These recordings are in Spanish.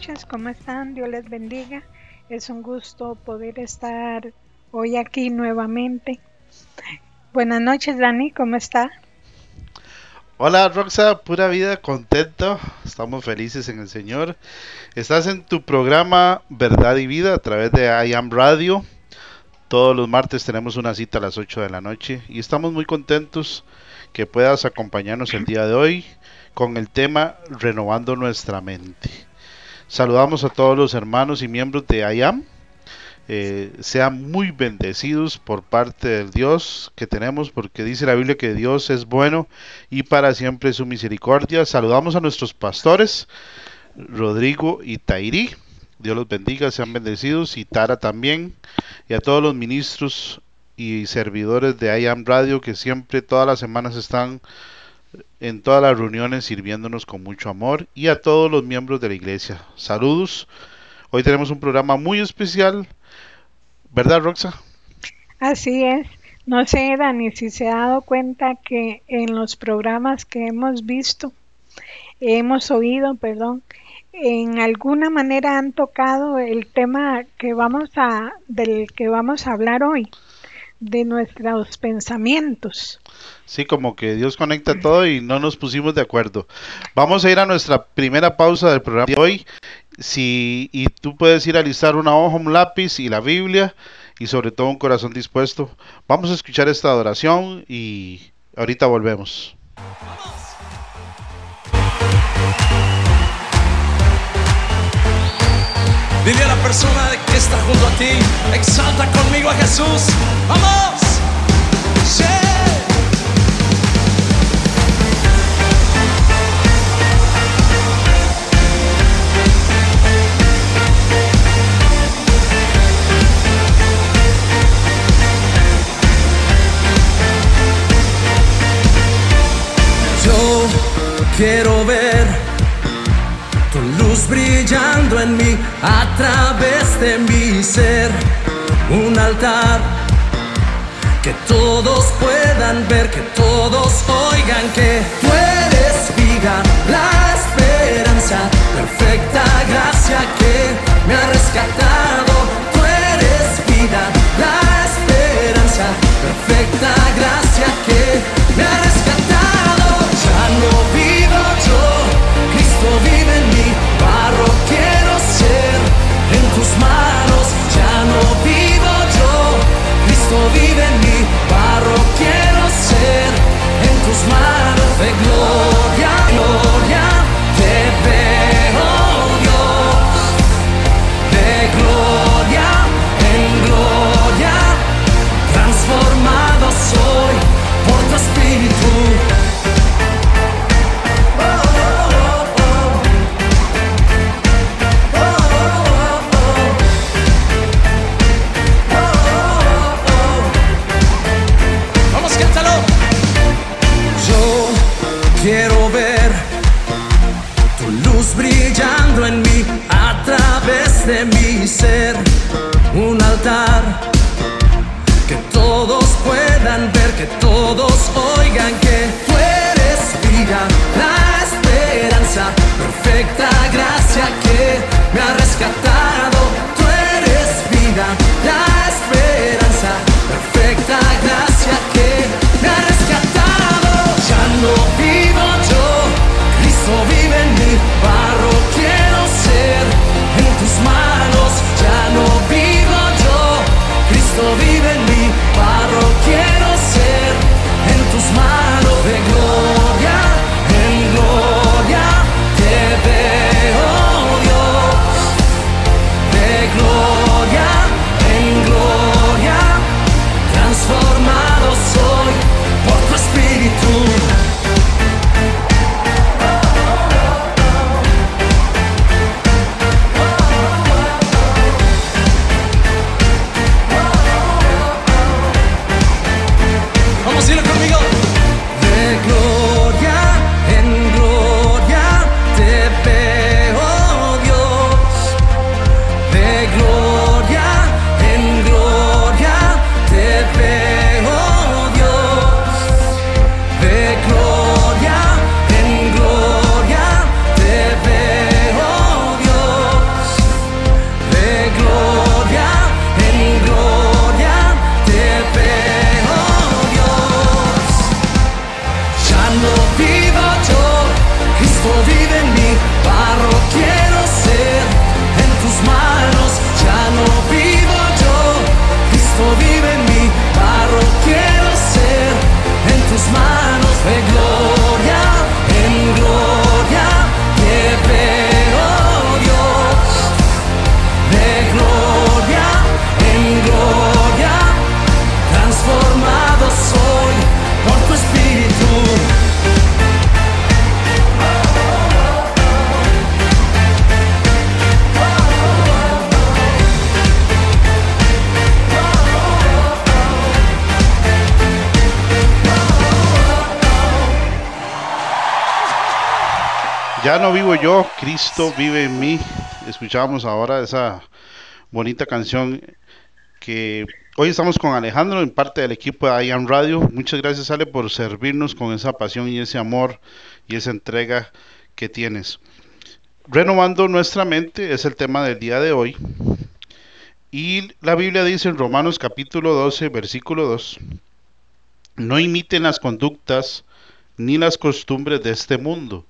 Noches, ¿cómo están? Dios les bendiga. Es un gusto poder estar hoy aquí nuevamente. Buenas noches, Dani, ¿cómo está? Hola, Roxa, pura vida, contento. Estamos felices en el Señor. Estás en tu programa Verdad y Vida a través de I Am Radio. Todos los martes tenemos una cita a las 8 de la noche y estamos muy contentos que puedas acompañarnos el día de hoy con el tema Renovando nuestra mente. Saludamos a todos los hermanos y miembros de IAM. Eh, sean muy bendecidos por parte del Dios que tenemos, porque dice la Biblia que Dios es bueno y para siempre su misericordia. Saludamos a nuestros pastores, Rodrigo y Tairi. Dios los bendiga, sean bendecidos, y Tara también, y a todos los ministros y servidores de IAM Radio que siempre todas las semanas están en todas las reuniones sirviéndonos con mucho amor y a todos los miembros de la iglesia. Saludos. Hoy tenemos un programa muy especial, ¿verdad Roxa? Así es. No sé, Dani, si se ha dado cuenta que en los programas que hemos visto, hemos oído, perdón, en alguna manera han tocado el tema que vamos a del que vamos a hablar hoy de nuestros pensamientos. Sí, como que Dios conecta todo y no nos pusimos de acuerdo. Vamos a ir a nuestra primera pausa del programa de hoy. Si, y tú puedes ir a listar una hoja, un lápiz y la Biblia y sobre todo un corazón dispuesto. Vamos a escuchar esta adoración y ahorita volvemos. Dile a la persona que está junto a ti, exalta conmigo a Jesús. ¡Vamos! ¡Sí! Yo quiero ver luz brillando en mí a través de mi ser. Un altar que todos puedan ver, que todos oigan que tú eres vida, la esperanza, perfecta gracia que me ha rescatado. Tú eres vida, la esperanza, perfecta gracia que yo, Cristo vive en mí. Escuchábamos ahora esa bonita canción que hoy estamos con Alejandro en parte del equipo de IAM Radio. Muchas gracias Ale por servirnos con esa pasión y ese amor y esa entrega que tienes. Renovando nuestra mente es el tema del día de hoy. Y la Biblia dice en Romanos capítulo 12, versículo 2, no imiten las conductas ni las costumbres de este mundo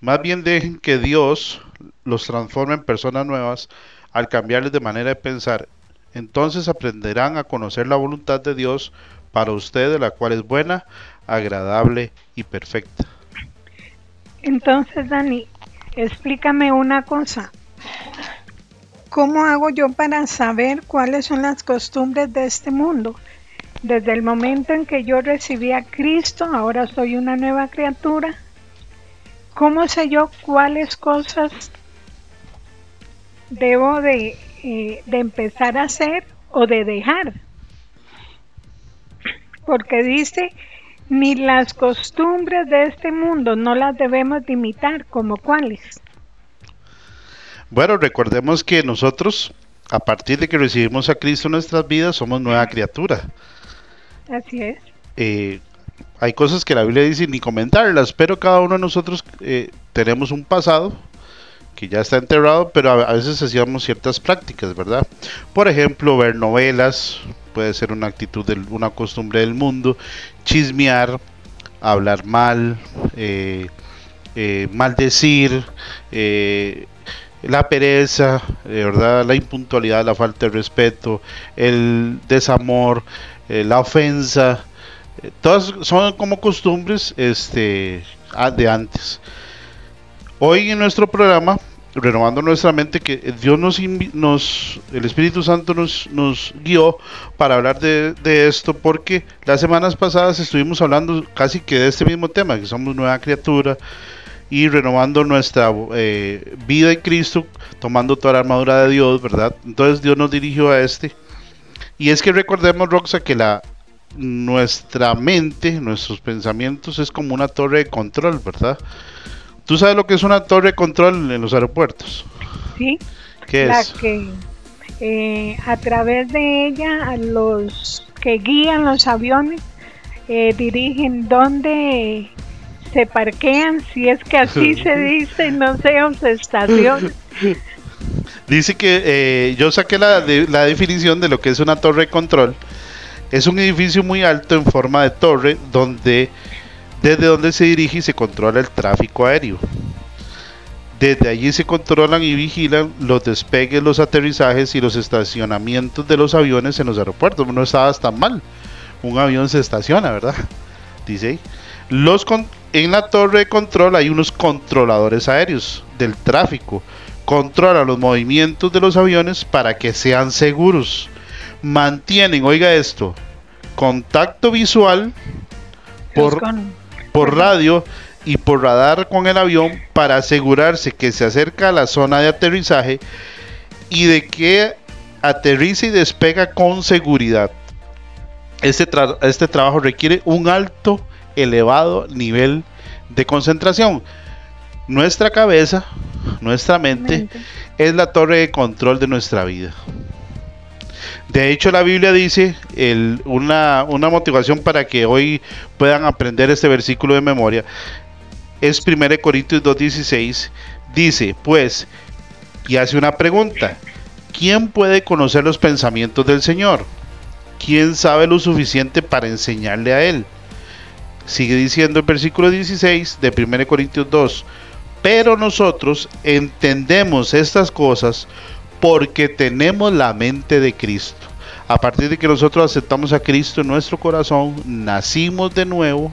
más bien dejen que Dios los transforme en personas nuevas al cambiarles de manera de pensar. Entonces aprenderán a conocer la voluntad de Dios para ustedes, la cual es buena, agradable y perfecta. Entonces, Dani, explícame una cosa. ¿Cómo hago yo para saber cuáles son las costumbres de este mundo? Desde el momento en que yo recibí a Cristo, ahora soy una nueva criatura ¿Cómo sé yo cuáles cosas debo de, eh, de empezar a hacer o de dejar? Porque dice, ni las costumbres de este mundo no las debemos de imitar, como cuáles. Bueno, recordemos que nosotros, a partir de que recibimos a Cristo en nuestras vidas, somos nueva criatura. Así es. Eh, hay cosas que la Biblia dice ni comentarlas, pero cada uno de nosotros eh, tenemos un pasado que ya está enterrado, pero a, veces hacíamos ciertas prácticas, ¿verdad? Por ejemplo, ver novelas, puede ser una actitud, de, una costumbre del mundo, chismear, hablar mal, eh, eh, maldecir, la pereza, ¿verdad? La impuntualidad, la falta de respeto, el desamor, la ofensa, todas son como costumbres este, de antes. Hoy en nuestro programa, renovando nuestra mente, que Dios nos, nos el Espíritu Santo nos, nos guió para hablar de, esto, porque las semanas pasadas estuvimos hablando casi que de este mismo tema, que somos nueva criatura y renovando nuestra eh, vida en Cristo, tomando toda la armadura de Dios, ¿verdad? Entonces Dios nos dirigió a este. Y es que recordemos, Roxa, que la, nuestra mente, nuestros pensamientos es como una torre de control, ¿verdad? ¿Tú sabes lo que es una torre de control en los aeropuertos? Sí. ¿Qué la que eh, a través de ella los que guían los aviones eh, dirigen dónde se parquean, si es que así se dice, no sé, se estación. Dice que eh, yo saqué la, la definición de lo que es una torre de control es un edificio muy alto en forma de torre donde desde donde se dirige y se controla el tráfico aéreo. Desde allí se controlan y vigilan los despegues, los aterrizajes y los estacionamientos de los aviones en los aeropuertos. No estaba tan mal. Un avión se estaciona, ¿verdad? Dice Los en la torre de control hay unos controladores aéreos del tráfico. Controlan los movimientos de los aviones para que sean seguros mantienen, oiga esto, contacto visual por, por radio y por radar con el avión para asegurarse que se acerca a la zona de aterrizaje y de que aterriza y despega con seguridad. Este, este trabajo requiere un alto, elevado nivel de concentración. Nuestra cabeza, nuestra mente, es la torre de control de nuestra vida. De hecho, la Biblia dice una, motivación para que hoy puedan aprender este versículo de memoria. Es 1 Corintios 2.16. Dice, pues, y hace una pregunta. ¿Quién puede conocer los pensamientos del Señor? ¿Quién sabe lo suficiente para enseñarle a Él? Sigue diciendo el versículo 16 de 1 Corintios 2. Pero nosotros entendemos estas cosas porque tenemos la mente de Cristo. A partir de que nosotros aceptamos a Cristo en nuestro corazón, nacimos de nuevo,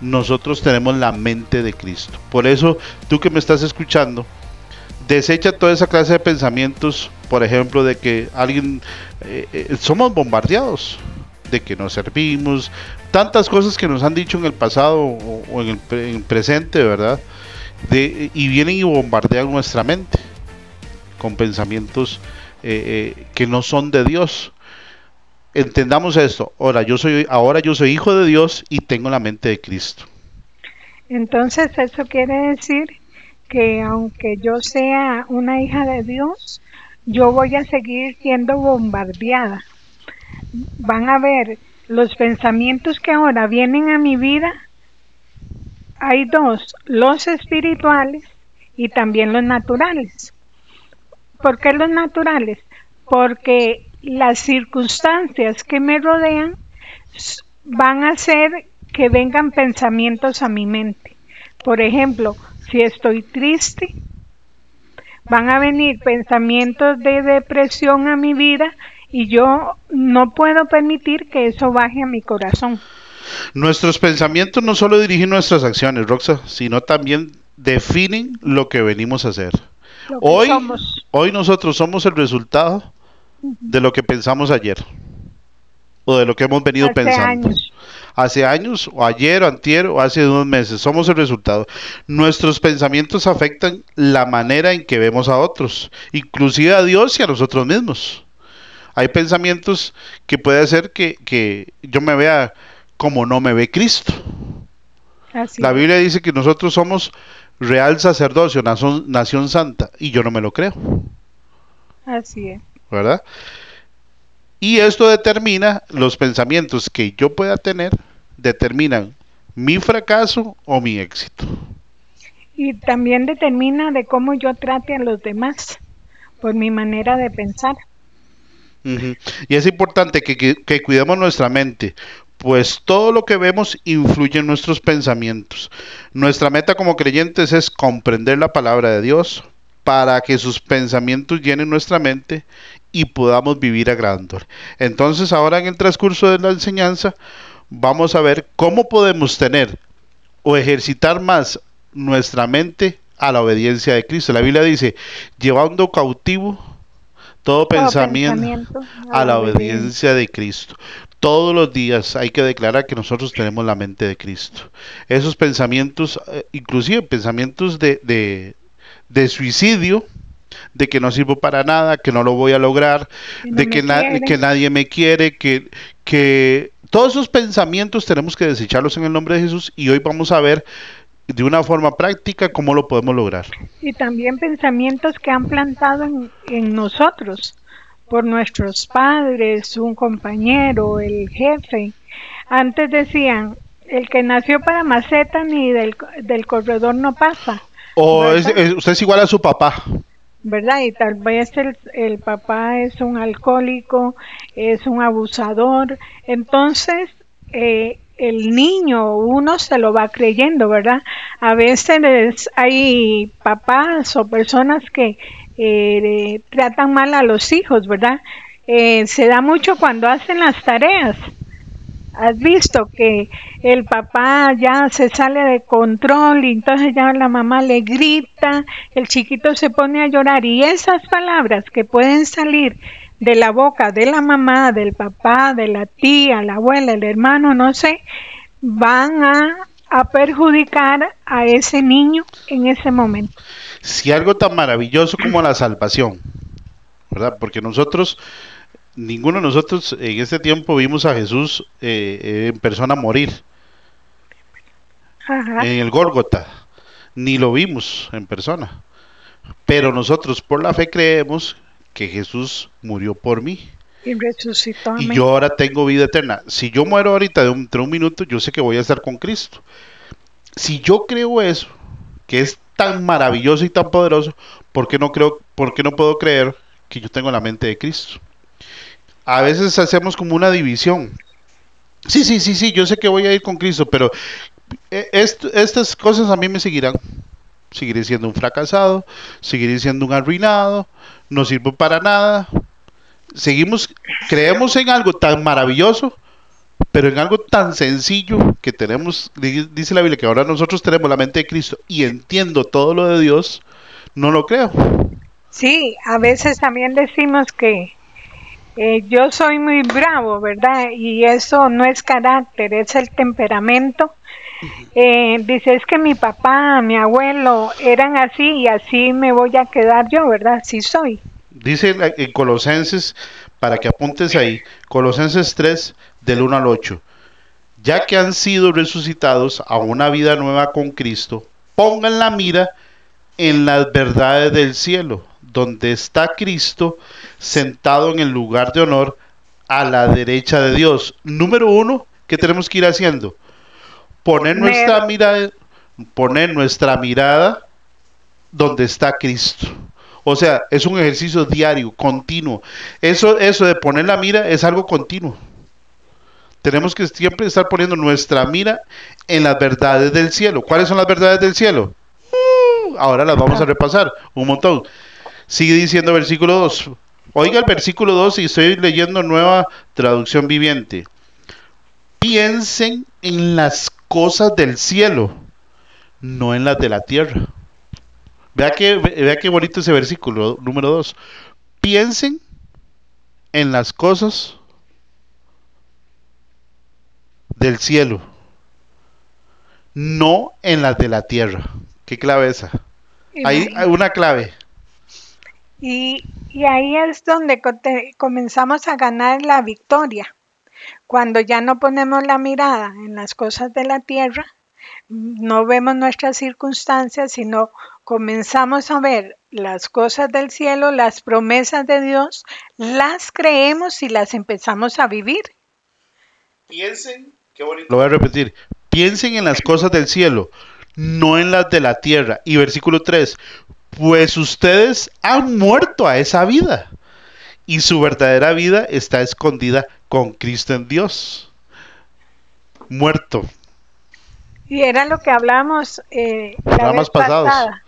nosotros tenemos la mente de Cristo. Por eso, tú que me estás escuchando, desecha toda esa clase de pensamientos, por ejemplo, de que alguien, eh, eh, somos bombardeados, de que nos servimos, tantas cosas que nos han dicho en el pasado o, en, el, presente, ¿verdad? De, y vienen y bombardean nuestra mente con pensamientos eh, eh, que no son de Dios. Entendamos esto. Ahora yo soy, ahora yo soy hijo de Dios y tengo la mente de Cristo. Entonces eso quiere decir que aunque yo sea una hija de Dios, yo voy a seguir siendo bombardeada. Van a ver los pensamientos que ahora vienen a mi vida. Hay dos, los espirituales y también los naturales. ¿Por qué los naturales? Porque las circunstancias que me rodean van a hacer que vengan pensamientos a mi mente. Por ejemplo, si estoy triste, van a venir pensamientos de depresión a mi vida y yo no puedo permitir que eso baje a mi corazón. Nuestros pensamientos no solo dirigen nuestras acciones, Roxa, sino también definen lo que venimos a hacer. Hoy, hoy nosotros somos el resultado de lo que pensamos ayer o de lo que hemos venido pensando. Hace años, o ayer, o antier, o hace dos meses. Somos el resultado. Nuestros pensamientos afectan la manera en que vemos a otros, inclusive a Dios y a nosotros mismos. Hay pensamientos que puede hacer que, que yo me vea como no me ve Cristo. la Biblia dice que nosotros somos real sacerdocio, nación, nación santa, y yo no me lo creo. Así es. ¿Verdad? Y esto determina los pensamientos que yo pueda tener, determinan mi fracaso o mi éxito. Y también determina de cómo yo trate a los demás, por mi manera de pensar. Y es importante que, que, cuidemos nuestra mente, pues todo lo que vemos influye en nuestros pensamientos. Nuestra meta como creyentes es comprender la palabra de Dios para que sus pensamientos llenen nuestra mente y podamos vivir agradándole. Entonces ahora en el transcurso de la enseñanza vamos a ver cómo podemos tener o ejercitar más nuestra mente a la obediencia de Cristo. La Biblia dice, llevando cautivo todo, pensamiento, a la obediencia de Cristo. Todos los días hay que declarar que nosotros tenemos la mente de Cristo. Esos pensamientos, eh, inclusive pensamientos de, de, de suicidio, de que no sirvo para nada, que no lo voy a lograr, de que, que, nadie me quiere, que, que todos esos pensamientos tenemos que desecharlos en el nombre de Jesús y hoy vamos a ver de una forma práctica cómo lo podemos lograr. Y también pensamientos que han plantado en, en nosotros por nuestros padres, un compañero, el jefe. Antes decían, el que nació para maceta ni del, del corredor no pasa. O usted es igual a su papá. ¿verdad? Y tal vez el, el, papá es un alcohólico, es un abusador, entonces eh, el niño uno se lo va creyendo, ¿verdad? A veces hay papás o personas que eh, tratan mal a los hijos, ¿verdad? Eh, se da mucho cuando hacen las tareas has visto que el papá ya se sale de control y entonces ya la mamá le grita, el chiquito se pone a llorar y esas palabras que pueden salir de la boca de la mamá, del papá, de la tía, la abuela, el hermano, no sé, van a, a perjudicar a ese niño en ese momento. Si algo tan maravilloso como la salvación, ¿verdad? Porque nosotros ninguno de nosotros en este tiempo vimos a Jesús eh, en persona morir. En el Gólgota. Ni lo vimos en persona. Pero nosotros por la fe creemos que Jesús murió por mí. Y resucitó. Y yo ahora tengo vida eterna. Si yo muero ahorita de un, un minuto, yo sé que voy a estar con Cristo. Si yo creo eso, que es tan maravilloso y tan poderoso, ¿por qué no creo, por qué no puedo creer que yo tengo la mente de Cristo? a veces hacemos como una división. Sí, sí, sí, sí, yo sé que voy a ir con Cristo, pero eh, estas cosas a mí me seguirán. Seguiré siendo un fracasado, seguiré siendo un arruinado, no sirvo para nada. Seguimos, creemos en algo tan maravilloso, pero en algo tan sencillo que tenemos, dice la Biblia, que ahora nosotros tenemos la mente de Cristo y entiendo todo lo de Dios, no lo creo. Sí, a veces también decimos que eh, yo soy muy bravo, ¿verdad? Y eso no es carácter, es el temperamento. Eh, dice, es que mi papá, mi abuelo eran así y así me voy a quedar yo, ¿verdad? Así soy. Dice en Colosenses, para que apuntes ahí, Colosenses 3, del 1 al 8, ya que han sido resucitados a una vida nueva con Cristo, pongan la mira en las verdades del cielo, donde está Cristo sentado en el lugar de honor a la derecha de Dios. Número uno, ¿qué tenemos que ir haciendo? Poner nuestra mirada, poner nuestra mirada donde está Cristo. O sea, es un ejercicio diario, continuo. Eso, eso de poner la mira es algo continuo. Tenemos que siempre estar poniendo nuestra mira en las verdades del cielo. ¿Cuáles son las verdades del cielo? Uh, ahora las vamos a repasar un montón. Sigue diciendo versículo 2. Oiga el versículo 2 y estoy leyendo nueva traducción viviente. Piensen en las cosas del cielo, no en las de la tierra. Vea que, vea qué bonito ese versículo número 2. Piensen en las cosas del cielo, no en las de la tierra. ¿Qué clave esa? Hay, hay una clave. Y, y ahí es donde comenzamos a ganar la victoria. Cuando ya no ponemos la mirada en las cosas de la tierra, no vemos nuestras circunstancias, sino comenzamos a ver las cosas del cielo, las promesas de Dios, las creemos y las empezamos a vivir. Piensen, qué bonito. Lo voy a repetir. Piensen en las cosas del cielo, no en las de la tierra. Y versículo 3, pues ustedes han muerto a esa vida y su verdadera vida está escondida con Cristo en Dios. Muerto. Y era lo que hablamos eh, la vez pasada,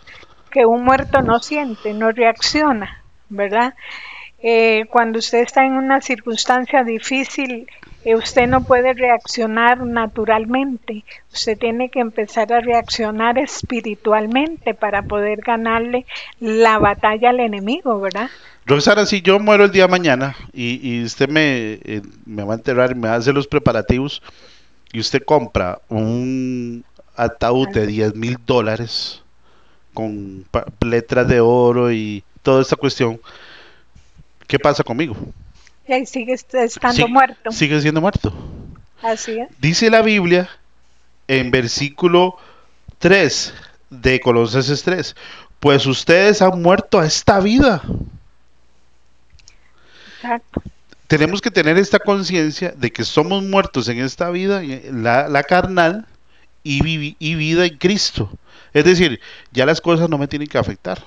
que un muerto no siente, no reacciona, ¿verdad? Eh, cuando usted está en una circunstancia difícil, eh, usted no puede reaccionar naturalmente, usted tiene que empezar a reaccionar espiritualmente para poder ganarle la batalla al enemigo, ¿verdad? Roxana, si yo muero el día de mañana y, usted me, eh, me, va a enterrar y me hace los preparativos y usted compra un ataúd de 10 mil dólares con letras de oro y toda esta cuestión, ¿qué pasa conmigo? Y ahí sigue estando muerto. Sigue siendo muerto. Así es. Dice la Biblia en versículo 3 de Colosenses 3, pues ustedes han muerto a esta vida. Exacto. Tenemos que tener esta conciencia de que somos muertos en esta vida, la, la carnal, y, y vida en Cristo. Es decir, ya las cosas no me tienen que afectar.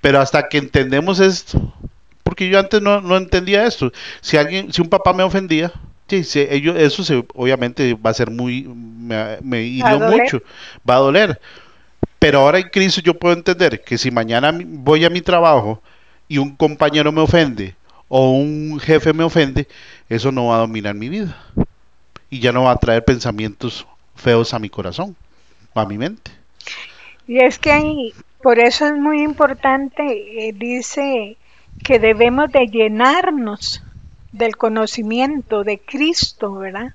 Pero hasta que entendemos esto, porque yo antes no, no entendía esto. Si alguien, si un papá me ofendía, sí, eso se, obviamente va a ser muy, me, me hirió mucho, va a doler. Pero ahora en Cristo yo puedo entender que si mañana voy a mi trabajo y un compañero me ofende o un jefe me ofende, eso no va a dominar mi vida. Y ya no va a traer pensamientos feos a mi corazón, a mi mente. Y es que ahí, por eso es muy importante, eh, dice que debemos de llenarnos del conocimiento de Cristo, ¿verdad?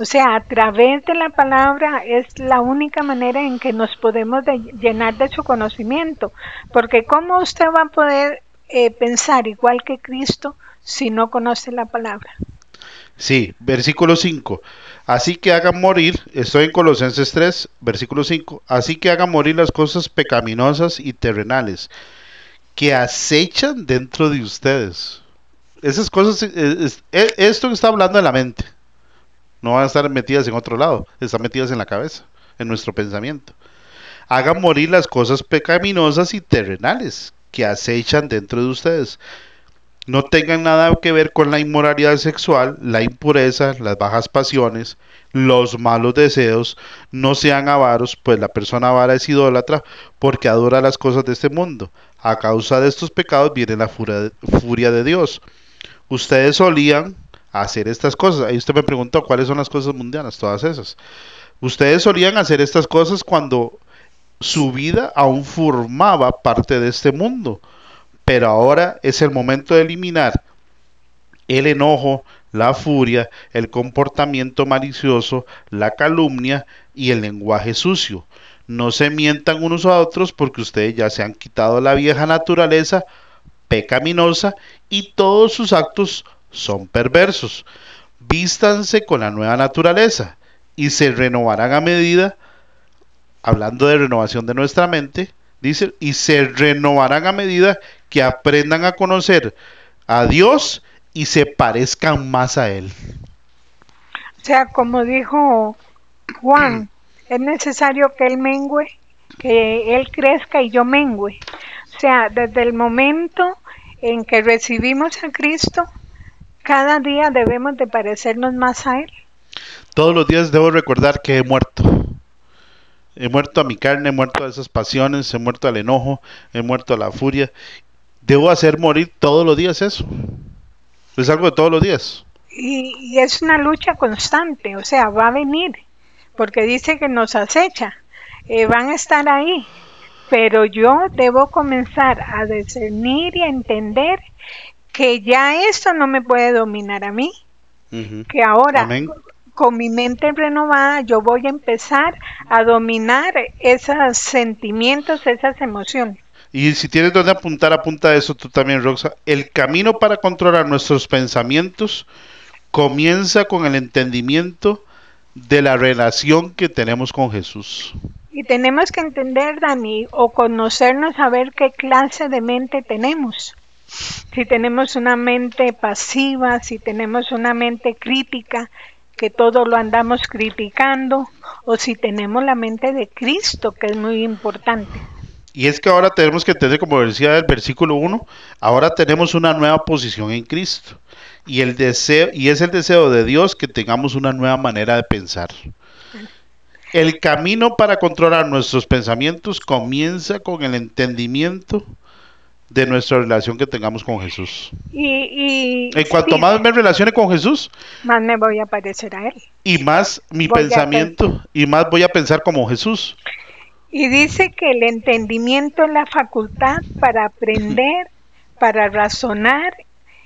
O sea, a través de la palabra es la única manera en que nos podemos llenar de su conocimiento, porque ¿cómo usted va a poder eh, pensar igual que Cristo si no conoce la palabra? Sí, versículo 5. Así que hagan morir, estoy en Colosenses 3, versículo 5, así que hagan morir las cosas pecaminosas y terrenales que acechan dentro de ustedes. Esas cosas, eh, eh, esto está hablando de la mente. No van a estar metidas en otro lado, están metidas en la cabeza, en nuestro pensamiento. Hagan morir las cosas pecaminosas y terrenales que acechan dentro de ustedes. No tengan nada que ver con la inmoralidad sexual, la impureza, las bajas pasiones, los malos deseos, no sean avaros, pues la persona avara es idólatra porque adora las cosas de este mundo. A causa de estos pecados viene la furia de, Dios. Ustedes solían hacer estas cosas. Ahí usted me preguntó cuáles son las cosas mundanas, todas esas. Ustedes solían hacer estas cosas cuando su vida aún formaba parte de este mundo. Pero ahora es el momento de eliminar el enojo, la furia, el comportamiento malicioso, la calumnia y el lenguaje sucio. No se mientan unos a otros porque ustedes ya se han quitado la vieja naturaleza pecaminosa y todos sus actos son perversos. Vístanse con la nueva naturaleza y se renovarán a medida hablando de renovación de nuestra mente, dice, y se renovarán a medida que aprendan a conocer a Dios y se parezcan más a Él. O sea, como dijo Juan, es necesario que Él mengüe, que Él crezca y yo mengüe. O sea, desde el momento en que recibimos a Cristo, cada día debemos de parecernos más a Él. Todos los días debo recordar que he muerto. He muerto a mi carne, he muerto a esas pasiones, he muerto al enojo, he muerto a la furia. Debo hacer morir todos los días eso. Es algo de todos los días. Y, y es una lucha constante, o sea, va a venir, porque dice que nos acecha, eh, van a estar ahí, pero yo debo comenzar a discernir y a entender que ya esto no me puede dominar a mí, que ahora Amén. Con mi mente renovada yo voy a empezar a dominar esos sentimientos, esas emociones. Y si tienes donde apuntar, apunta eso tú también, Roxa. El camino para controlar nuestros pensamientos comienza con el entendimiento de la relación que tenemos con Jesús. Y tenemos que entender, Dani, o conocernos, saber qué clase de mente tenemos. Si tenemos una mente pasiva, si tenemos una mente crítica, que todo lo andamos criticando, o si tenemos la mente de Cristo, que es muy importante. Y es que ahora tenemos que entender, como decía el versículo 1, ahora tenemos una nueva posición en Cristo. Y, el deseo, y es el deseo de Dios que tengamos una nueva manera de pensar. El camino para controlar nuestros pensamientos comienza con el entendimiento de nuestra relación que tengamos con Jesús. Y, y En cuanto sí, más me relacione con Jesús, más me voy a parecer a Él. y más mi Voy pensamiento, y más voy a pensar como Jesús. Y dice que el entendimiento es la facultad para aprender, para razonar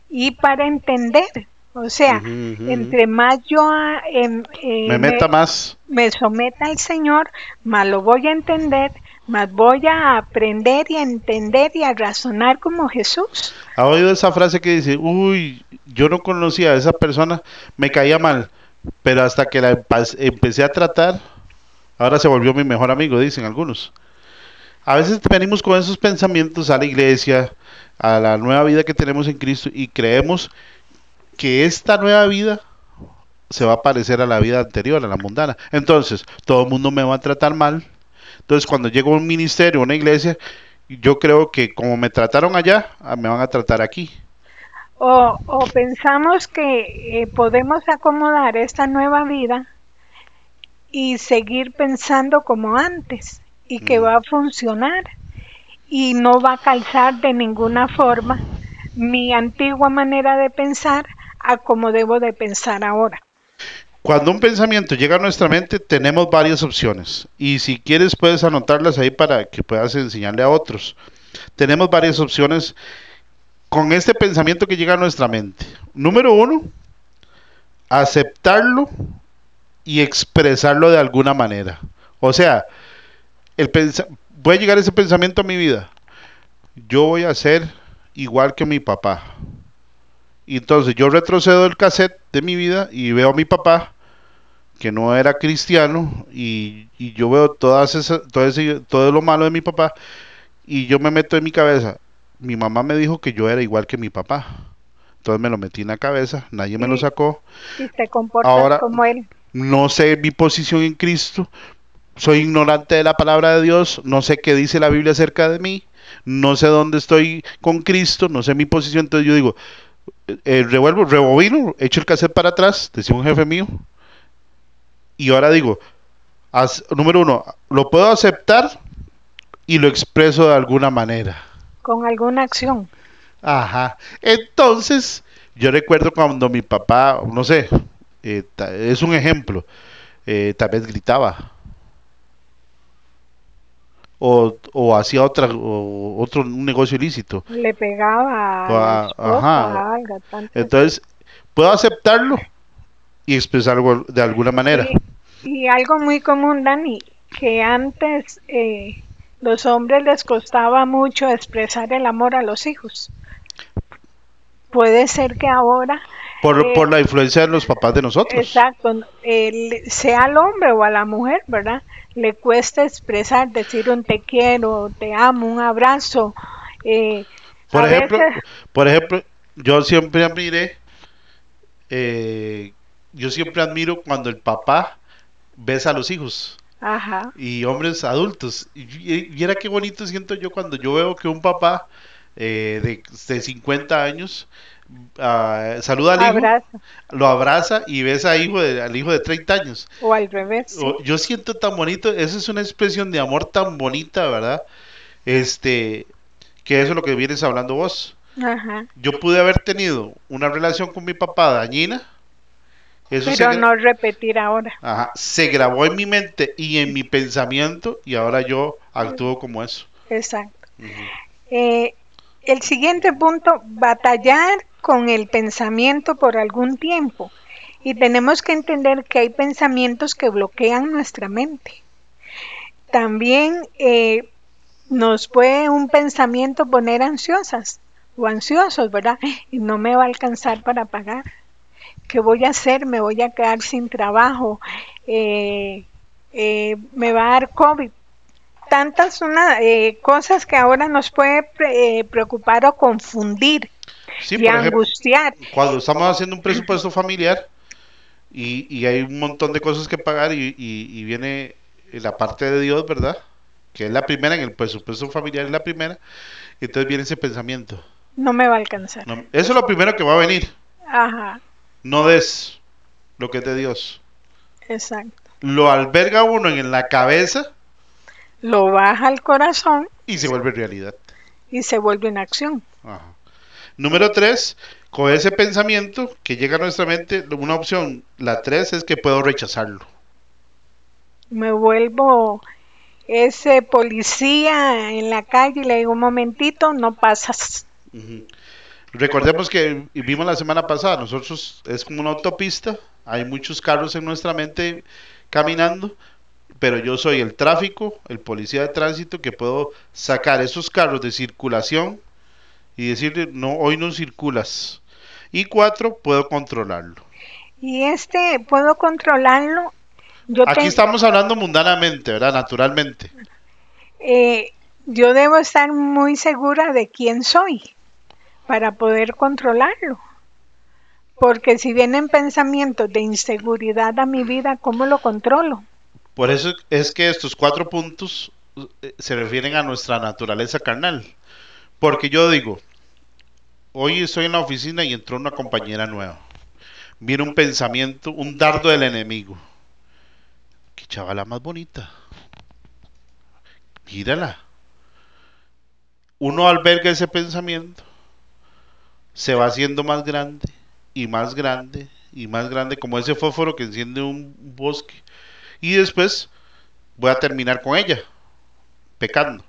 y para entender. O sea, entre más yo ah, em, eh, Me meta más. me someta al Señor, más lo voy a entender, más voy a aprender y a entender y a razonar como Jesús. ¿Ha oído esa frase que dice, uy, yo no conocía a esa persona, me caía mal, pero hasta que la empecé a tratar, ahora se volvió mi mejor amigo, dicen algunos. A veces venimos con esos pensamientos a la iglesia, a la nueva vida que tenemos en Cristo y creemos que esta nueva vida se va a parecer a la vida anterior, a la mundana. Entonces, todo el mundo me va a tratar mal. Entonces, cuando llego a un ministerio, a una iglesia, yo creo que como me trataron allá, ah, me van a tratar aquí. O, o pensamos que eh, podemos acomodar esta nueva vida y seguir pensando como antes y que Mm. va a funcionar y no va a calzar de ninguna forma mi antigua manera de pensar a como debo de pensar ahora. Cuando un pensamiento llega a nuestra mente, tenemos varias opciones. Y si quieres, puedes anotarlas ahí para que puedas enseñarle a otros. Tenemos varias opciones con este pensamiento que llega a nuestra mente. Número uno, aceptarlo y expresarlo de alguna manera. O sea, el pensa- puede llegar ese pensamiento a mi vida. Yo voy a ser igual que mi papá. Y entonces yo retrocedo el cassette de mi vida y veo a mi papá que no era cristiano y, y yo veo todas esas, todo, ese- todo lo malo de mi papá y yo me meto en mi cabeza. Mi mamá me dijo que yo era igual que mi papá. Entonces me lo metí en la cabeza, nadie me lo sacó. Y te comportas Ahora- como él. No sé mi posición en Cristo. Soy ignorante de la palabra de Dios. No sé qué dice la Biblia acerca de mí. No sé dónde estoy con Cristo. No sé mi posición. Entonces yo digo, eh, revuelvo, rebobino, echo el cassette para atrás, decía un jefe mío. Y ahora digo, as- número uno, lo puedo aceptar y lo expreso de alguna manera. con alguna acción. Ajá. Entonces, yo recuerdo cuando mi papá, no sé, eh, ta- es un ejemplo, eh, tal vez gritaba. O, o hacía otra, o otro un negocio ilícito. Le pegaba a, a- ajá. algo, Entonces, puedo aceptarlo y expresarlo de alguna manera. Y, y algo muy común, Dani, que antes eh, los hombres les costaba mucho expresar el amor a los hijos. Puede ser que ahora Por, Eh, por la influencia de los papás de nosotros. Exacto, el- sea al hombre o a la mujer, ¿verdad? Le cuesta expresar, decir un te quiero, te amo, un abrazo. eh, Por ejemplo, veces- por ejemplo, yo siempre admiré, eh, yo siempre admiro cuando el papá besa a los hijos ajá, y hombres adultos. Y, y- qué bonito siento yo cuando yo veo que un papá eh, de, de 50 años saluda al hijo, lo abraza y besa al hijo de, al hijo de 30 años. o al revés. sí. O- Yo siento tan bonito, esa es una expresión de amor tan bonita, ¿verdad? Este, que eso es lo que vienes hablando vos. Ajá. Yo pude haber tenido una relación con mi papá dañina. Eso Pero no repetir ahora. Ajá, se grabó en mi mente y en mi pensamiento y ahora yo actúo como eso. Exacto. Eh, el siguiente punto, batallar con el pensamiento por algún tiempo. Y tenemos que entender que hay pensamientos que bloquean nuestra mente. También eh, nos puede un pensamiento poner ansiosas o ansiosos, ¿verdad? Y no me va a alcanzar para pagar. ¿Qué voy a hacer? Me voy a quedar sin trabajo. Eh, eh, me va a dar COVID tantas una, cosas que ahora nos puede pre- preocupar o confundir Sí, y ejemplo, angustiar. cuando estamos haciendo un presupuesto familiar y, y hay un montón de cosas que pagar y, y- y viene la parte de Dios, ¿verdad? Que es la primera, en el presupuesto familiar es la primera, y entonces viene ese pensamiento. No me va a alcanzar. No, eso es lo primero que va a venir. Ajá, No des lo que es de Dios. exacto. Lo alberga uno en la cabeza Lo baja al corazón y se vuelve realidad. y se vuelve en acción. Ajá. Número tres, con ese pensamiento que llega a nuestra mente, una opción, la tres es que puedo rechazarlo. Me vuelvo ese policía en la calle y le digo un momentito, no pasas. Recordemos que vimos la semana pasada, nosotros es como una autopista, hay muchos carros en nuestra mente caminando, pero yo soy el tráfico, el policía de tránsito que puedo sacar esos carros de circulación y decirle, no, hoy no circulas. Y cuatro, puedo controlarlo. Y este, puedo controlarlo. Yo, Aquí estamos hablando mundanamente, ¿verdad? Naturalmente. eh, yo debo estar muy segura de quién soy para poder controlarlo. Porque si vienen pensamientos de inseguridad a mi vida, ¿cómo lo controlo? Por eso es que estos cuatro puntos eh, se refieren a nuestra naturaleza carnal. Porque yo digo, hoy estoy en la oficina y entró una compañera nueva. Viene un pensamiento, un dardo del enemigo. Qué chavala más bonita. Mírala. Uno alberga ese pensamiento, se va haciendo más grande y más grande y más grande, como ese fósforo que enciende un bosque y después voy a terminar con ella, pecando.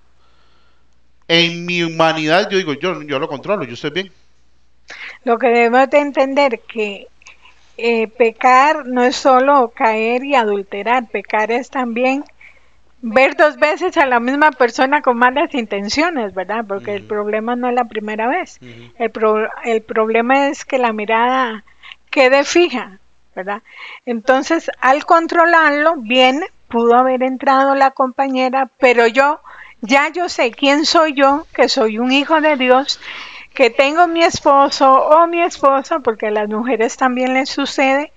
En mi humanidad yo digo, yo, yo lo controlo, yo estoy bien. Lo que debemos de entender que eh, pecar no es solo caer y adulterar, pecar es también ver dos veces a la misma persona con malas intenciones, ¿verdad? Porque el problema no es la primera vez. El, pro- el problema es que la mirada quede fija, ¿verdad? Entonces, al controlarlo, bien, pudo haber entrado la compañera, pero yo, ya yo sé quién soy yo, que soy un hijo de Dios, que tengo mi esposo o mi esposa, porque a las mujeres también les sucede,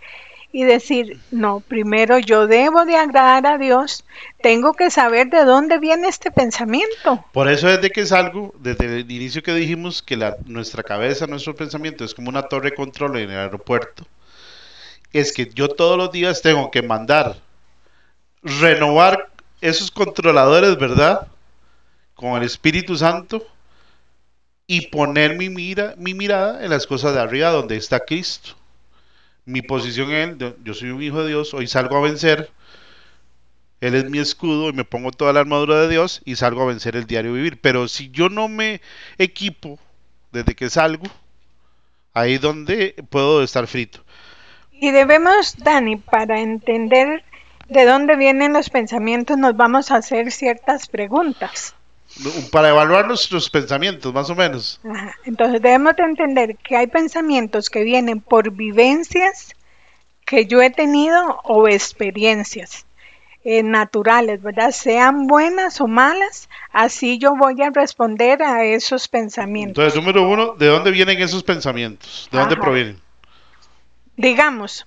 y decir, no, primero yo debo de agradar a Dios, tengo que saber de dónde viene este pensamiento. Por eso desde que salgo, desde el inicio que dijimos que la, nuestra cabeza, nuestro pensamiento es como una torre de control en el aeropuerto, es que yo todos los días tengo que mandar, renovar esos controladores, ¿verdad? Con el Espíritu Santo y poner mi, mira, mi mirada en las cosas de arriba donde está Cristo. Mi posición en él, yo- soy un hijo de Dios, hoy salgo a vencer. Él es mi escudo y me pongo toda la armadura de Dios y salgo a vencer el diario vivir. Pero si yo no me equipo desde que salgo, ahí donde puedo estar frito. Y debemos, Dani, para entender de dónde vienen los pensamientos, nos vamos a hacer ciertas preguntas. Para evaluar nuestros pensamientos, más o menos. Ajá. Entonces debemos de entender que hay pensamientos que vienen por vivencias que yo he tenido o experiencias eh, naturales, ¿verdad? Sean buenas o malas, así yo voy a responder a esos pensamientos. Entonces, número uno, ¿de dónde vienen esos pensamientos? ¿De dónde Ajá. provienen? Digamos,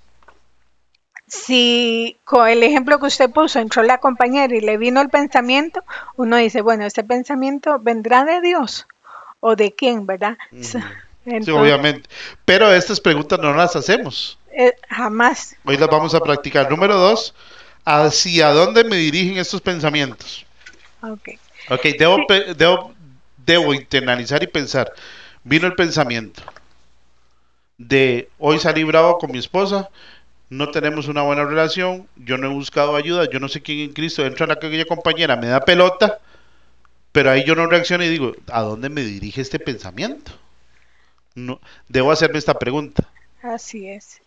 si con el ejemplo que usted puso, entró la compañera y le vino el pensamiento, uno dice, bueno, este pensamiento vendrá de Dios o de quién, ¿verdad? Sí, Entonces, obviamente. Pero estas preguntas no las hacemos. eh, jamás. Hoy las vamos a practicar. Número dos, ¿hacia dónde me dirigen estos pensamientos? Ok. Ok, debo, pe- debo, debo internalizar y pensar. Vino el pensamiento de hoy salí bravo con mi esposa, no tenemos una buena relación, yo no he buscado ayuda, yo no sé quién en Cristo entra la aquella compañera, me da pelota, pero ahí yo no reacciono y digo, ¿a dónde me dirige este pensamiento? No, debo hacerme esta pregunta. Así es.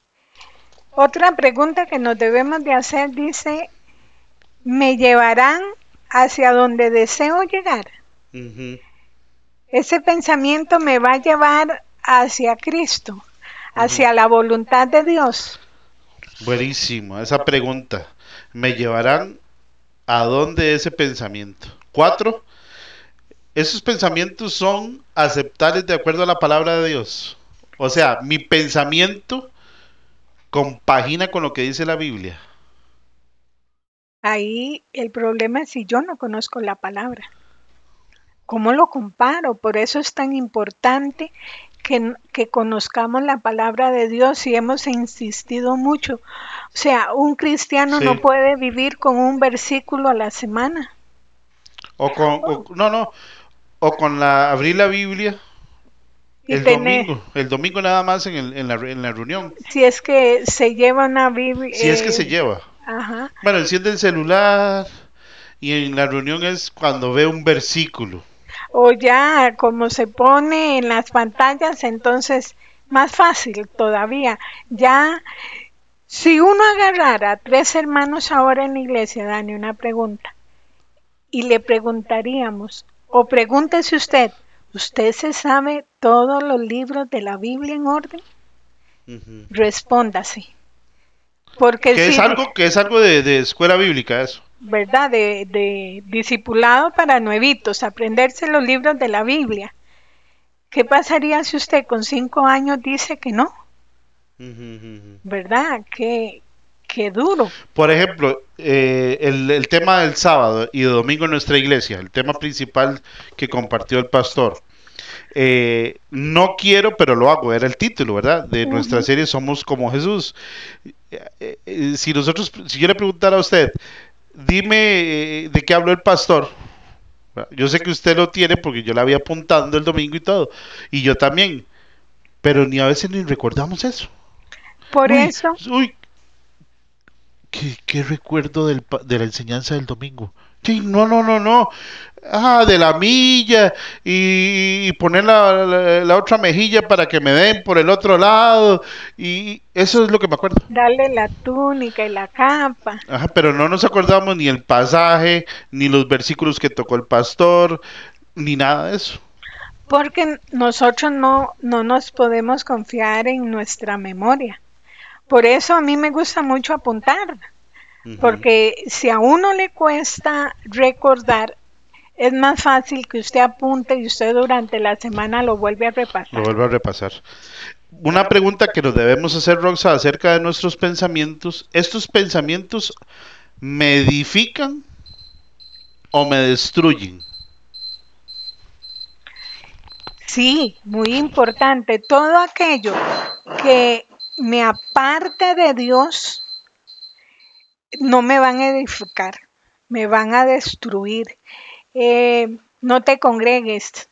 Otra pregunta que nos debemos de hacer dice, ¿me llevarán hacia donde deseo llegar? Ese pensamiento me va a llevar hacia Cristo, hacia la voluntad de Dios. Buenísimo, esa pregunta. ¿Me llevarán a dónde ese pensamiento? Cuatro, esos pensamientos son aceptables de acuerdo a la palabra de Dios. O sea, mi pensamiento compagina con lo que dice la Biblia. Ahí el problema es si yo no conozco la palabra. ¿Cómo lo comparo? Por eso es tan importante que, que conozcamos la palabra de Dios y hemos insistido mucho. O sea, un cristiano Sí. no puede vivir con un versículo a la semana. O con, o- no, no, o con la, abrir la Biblia el tener- domingo, el domingo nada más en, el- en la, en la reunión, Si es que se lleva una Biblia. si es que se lleva. Ajá. Bueno, enciende el celular y en la reunión es cuando ve un versículo. O ya como se pone en las pantallas, entonces más fácil todavía. Ya, si uno agarrara a tres hermanos ahora en la iglesia, Dani, una pregunta, y le preguntaríamos, o pregúntese usted, ¿usted se sabe todos los libros de la Biblia en orden? Respóndase. Porque Que es si- algo, que es algo de, de escuela bíblica eso. ¿Verdad? De, de discipulado para nuevitos, aprenderse los libros de la Biblia. ¿Qué pasaría si usted con cinco años dice que no? ¿Verdad? Qué, qué duro. Por ejemplo, eh, el, el tema del sábado y de domingo en nuestra iglesia, el tema principal que compartió el pastor. Eh, no quiero, pero lo hago, era el título, ¿verdad? De nuestra serie Somos como Jesús. Eh, eh, si nosotros, si yo le preguntara a usted, dime eh, de qué habló el pastor. Yo sé que usted lo tiene porque yo la había apuntando el domingo y todo, y yo también, pero ni a veces ni recordamos eso. Por Uy, eso, Uy, ¿qué, qué recuerdo del, de la enseñanza del domingo? Sí, no, no, no, no. Ah, de la milla y, y poner la, la- la otra mejilla para que me den por el otro lado. Y eso es lo que me acuerdo. darle la túnica y la capa. Ajá, pero no nos acordamos ni el pasaje, ni los versículos que tocó el pastor, ni nada de eso. Porque nosotros no, no nos podemos confiar en nuestra memoria. Por eso a mí me gusta mucho apuntar. Porque si a uno le cuesta recordar, es más fácil que usted apunte y usted durante la semana lo vuelve a Lo repasar. vuelvo a repasar. Una pregunta que nos debemos hacer, Roxa, acerca de nuestros pensamientos. ¿Estos pensamientos me edifican o me destruyen? Sí, muy importante. Todo aquello que me aparte de Dios no me van a edificar, me van a destruir. Eh, no te congregues,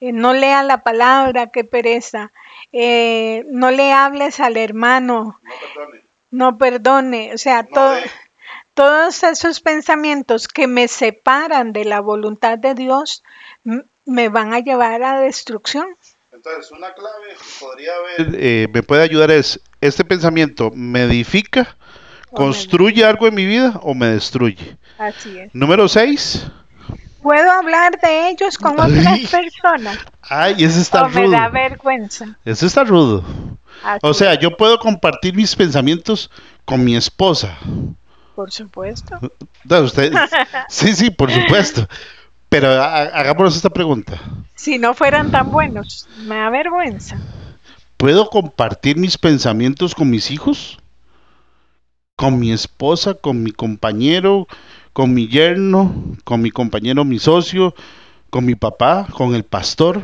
eh, no leas la palabra, qué pereza. Eh, no le hables al hermano, no perdone. O sea, todo, todos esos pensamientos que me separan de la voluntad de Dios me van a llevar a destrucción. Entonces, una clave podría haber... Eh, me puede ayudar es, ¿este pensamiento me edifica, O me- construye algo en mi vida o me destruye? Así es. Número 6. ¿Puedo hablar de ellos con Ay. otras personas? Ay, eso está ¿O me rudo. da vergüenza? Eso está rudo. Así O sea, es, yo puedo compartir mis pensamientos con mi esposa. Por supuesto. No, usted, sí, sí, por supuesto. Pero ha- hagámonos esta pregunta. Si no fueran tan buenos, me da vergüenza. ¿Puedo compartir mis pensamientos con mis hijos? ¿Con mi esposa? ¿Con mi compañero? ¿Con mi yerno? ¿Con mi compañero, mi socio? ¿Con mi papá? ¿Con el pastor?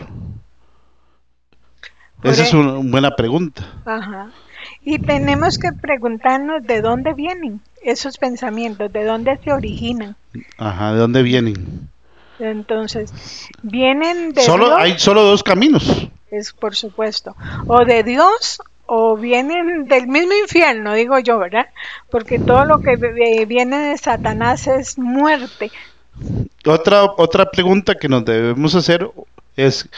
Esa es una buena pregunta. Ajá. Y tenemos que preguntarnos de dónde vienen esos pensamientos, de dónde se originan. Ajá, ¿de dónde vienen? Entonces, vienen de Solo Dios, hay solo dos caminos. es por supuesto, o de Dios o vienen del mismo infierno, digo yo, ¿verdad? Porque todo lo que viene de Satanás es muerte. Otra otra pregunta que nos debemos hacer es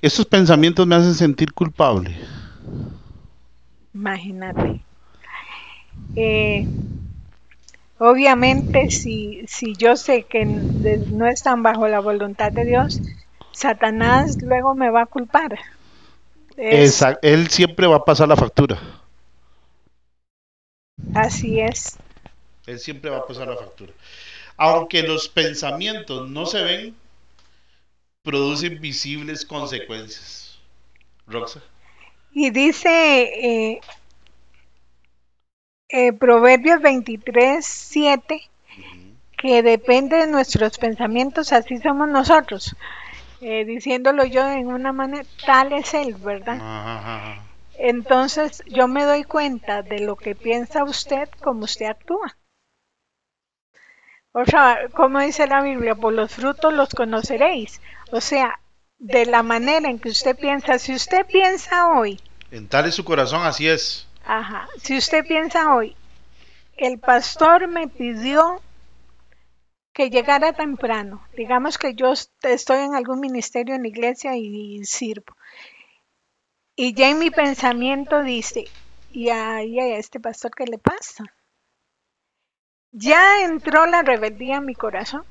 estos pensamientos me hacen sentir culpable. Imagínate. Eh, obviamente, si, si yo sé que no están bajo la voluntad de Dios, Satanás luego me va a culpar. Es- Esa- él siempre va a pasar la factura. así es. Él siempre va a pasar la factura. Aunque los pensamientos no se ven, producen visibles consecuencias. Roxa. Y dice eh, eh, Proverbios 23, 7, que depende de nuestros pensamientos, así somos nosotros. Eh, diciéndolo yo en una manera, tal es él, ¿verdad? Ajá. Entonces yo me doy cuenta de lo que piensa usted como usted actúa. O sea, como dice la Biblia, por los frutos los conoceréis. O sea, de la manera en que usted piensa, si usted piensa hoy, En tal es su corazón, así es. ajá, si usted piensa hoy, el pastor me pidió que llegara temprano. Digamos que yo est- estoy en algún ministerio en la iglesia y, sirvo. Y ya en mi pensamiento dice, y a, y a este pastor, ¿qué le pasa? Ya entró la rebeldía en mi corazón.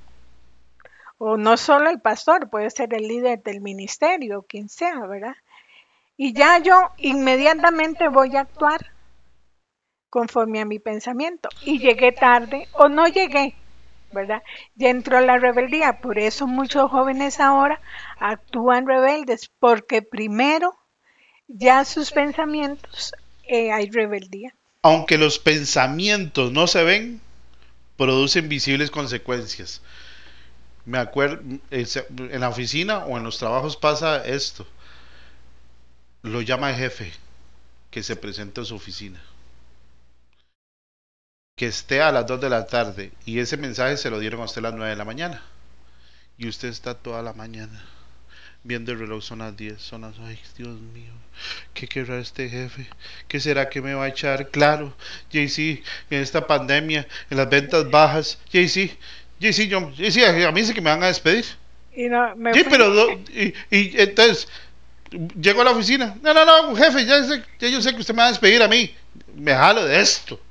O no solo el pastor, puede ser el líder del ministerio, quien sea, ¿verdad? Y ya yo inmediatamente voy a actuar conforme a mi pensamiento. Y llegué tarde o no llegué, ¿verdad? Ya entró la rebeldía. Por eso muchos jóvenes ahora actúan rebeldes, porque primero ya sus pensamientos eh, hay rebeldía. Aunque los pensamientos no se ven, producen visibles consecuencias. Me acuerdo, en la oficina o en los trabajos pasa esto. Lo llama el jefe que se presenta a su oficina. Que esté a las 2 de la tarde y ese mensaje se lo dieron a usted a las 9 de la mañana. Y usted está toda la mañana viendo el reloj, son las 10, son las... Ay, Dios mío, ¿qué querrá este jefe? ¿Qué será que me va a echar? Claro, JC, en esta pandemia, en las ventas bajas, JC, JC, yo, JC, a mí dice que me van a despedir. Y no, me Sí, fui. pero y entonces llego a la oficina. No, no, no, jefe, ya, sé- ya yo sé que usted me va a despedir a mí. Me jalo de esto.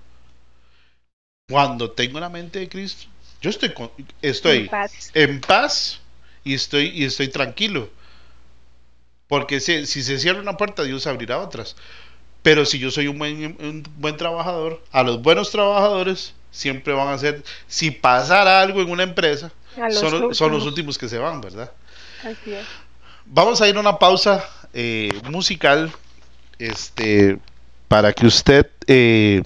Cuando tengo la mente de Cristo, yo estoy con- estoy En paz. en paz y estoy y estoy tranquilo. Porque si, si se cierra una puerta, Dios abrirá otras. Pero si yo soy un buen, un buen trabajador, a los buenos trabajadores siempre van a ser, si pasara algo en una empresa, los son, los- son los últimos. últimos que se van, ¿verdad? Así es. Vamos a ir a una pausa eh, musical este, para que usted eh,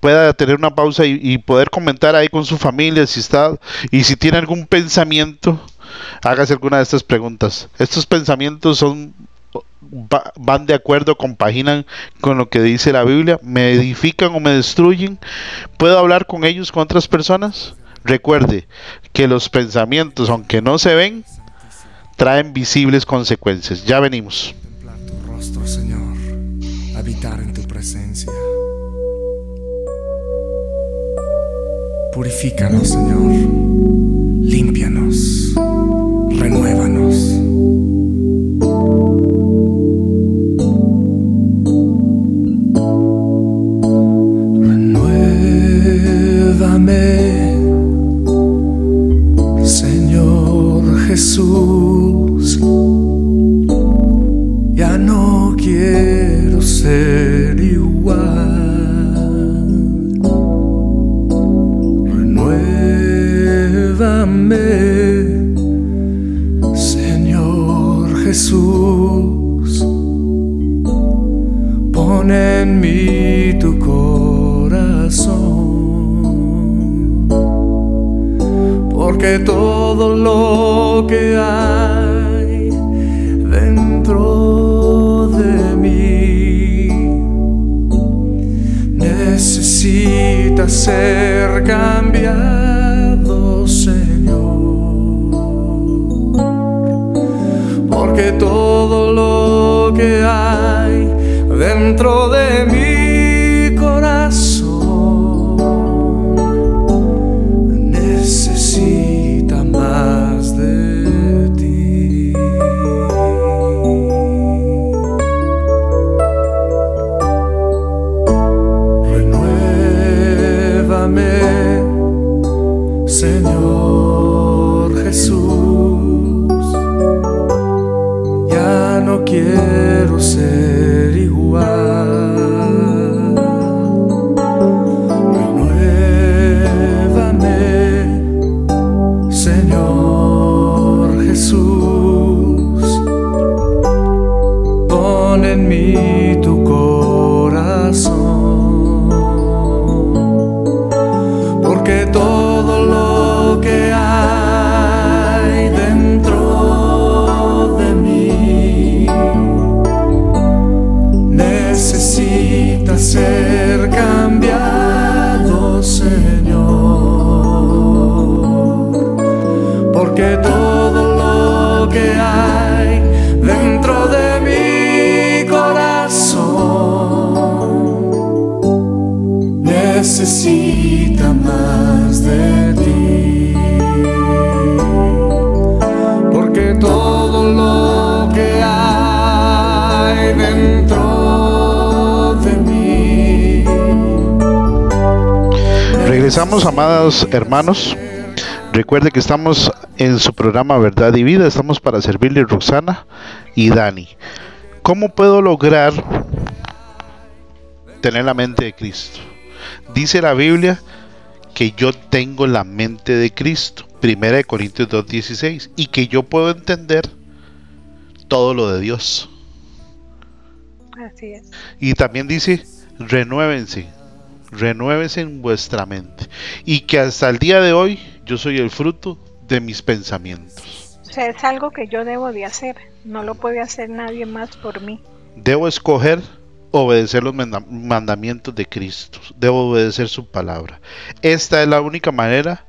pueda tener una pausa y, poder comentar ahí con su familia si está y si tiene algún pensamiento, hágase alguna de estas preguntas. Estos pensamientos son va- van de acuerdo, compaginan con lo que dice la Biblia, me edifican o me destruyen. ¿Puedo hablar con ellos, con otras personas? Recuerde que los pensamientos, aunque no se ven, traen visibles consecuencias. Ya venimos. Contemplar tu rostro, Señor, habitar en tu presencia. Purifícanos, Señor, límpianos, renuévanos. Regresamos, amados hermanos. Recuerde que estamos en su programa Verdad y Vida. Estamos para servirle Roxana y Dani. ¿Cómo puedo lograr tener la mente de Cristo? Dice la Biblia que yo tengo la mente de Cristo. Primera de Corintios 2.16. Y que yo puedo entender todo lo de Dios. Así es. Y también dice, renuévense, renuévense en vuestra mente. Y que hasta el día de hoy yo soy el fruto de mis pensamientos. O sea, es algo que yo debo de hacer. No lo puede hacer nadie más por mí. Debo escoger obedecer los manda- mandamientos de Cristo. Debo obedecer su palabra. Esta es la única manera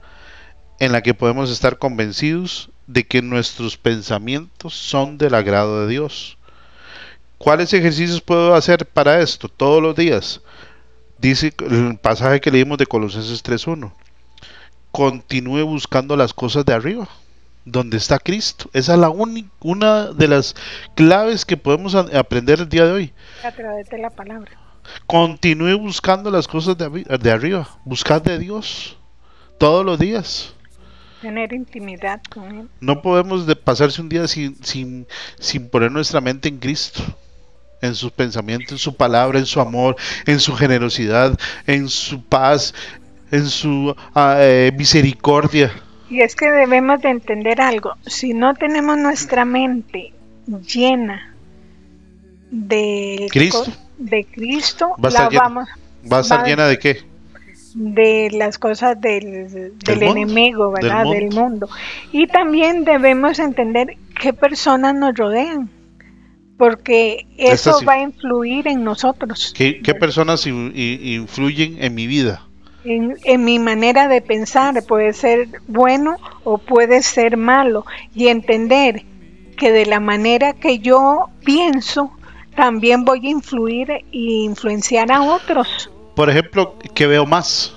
en la que podemos estar convencidos de que nuestros pensamientos son del agrado de Dios. ¿Cuáles ejercicios puedo hacer para esto? Todos los días. Dice el pasaje que leímos de Colosenses 3.1. Continúe buscando las cosas de arriba, donde está Cristo. Esa es la única, una de las claves que podemos aprender el día de hoy. A través de la palabra. Continúe buscando las cosas de, arri- de arriba. Buscad de Dios todos los días. Tener intimidad con Él. No podemos de pasarse un día sin, sin, sin poner nuestra mente en Cristo, en sus pensamientos, en su palabra, en su amor, en su generosidad, en su paz, en su ah, eh, misericordia. Y es que debemos de entender algo. Si no tenemos nuestra mente llena de Cristo. de Cristo, Va a estar la llena. vamos ¿Va a estar Va- llena de qué? de las cosas del, del enemigo, del ¿verdad? Del mundo. mundo. Y también debemos entender qué personas nos rodean, porque eso va a influir en nosotros, ¿Qué, qué personas in- influyen en mi vida? en, en mi manera de pensar. Puede ser bueno o puede ser malo. Y entender que de la manera que yo pienso, también voy a influir e influenciar a otros. Por ejemplo, ¿qué veo más?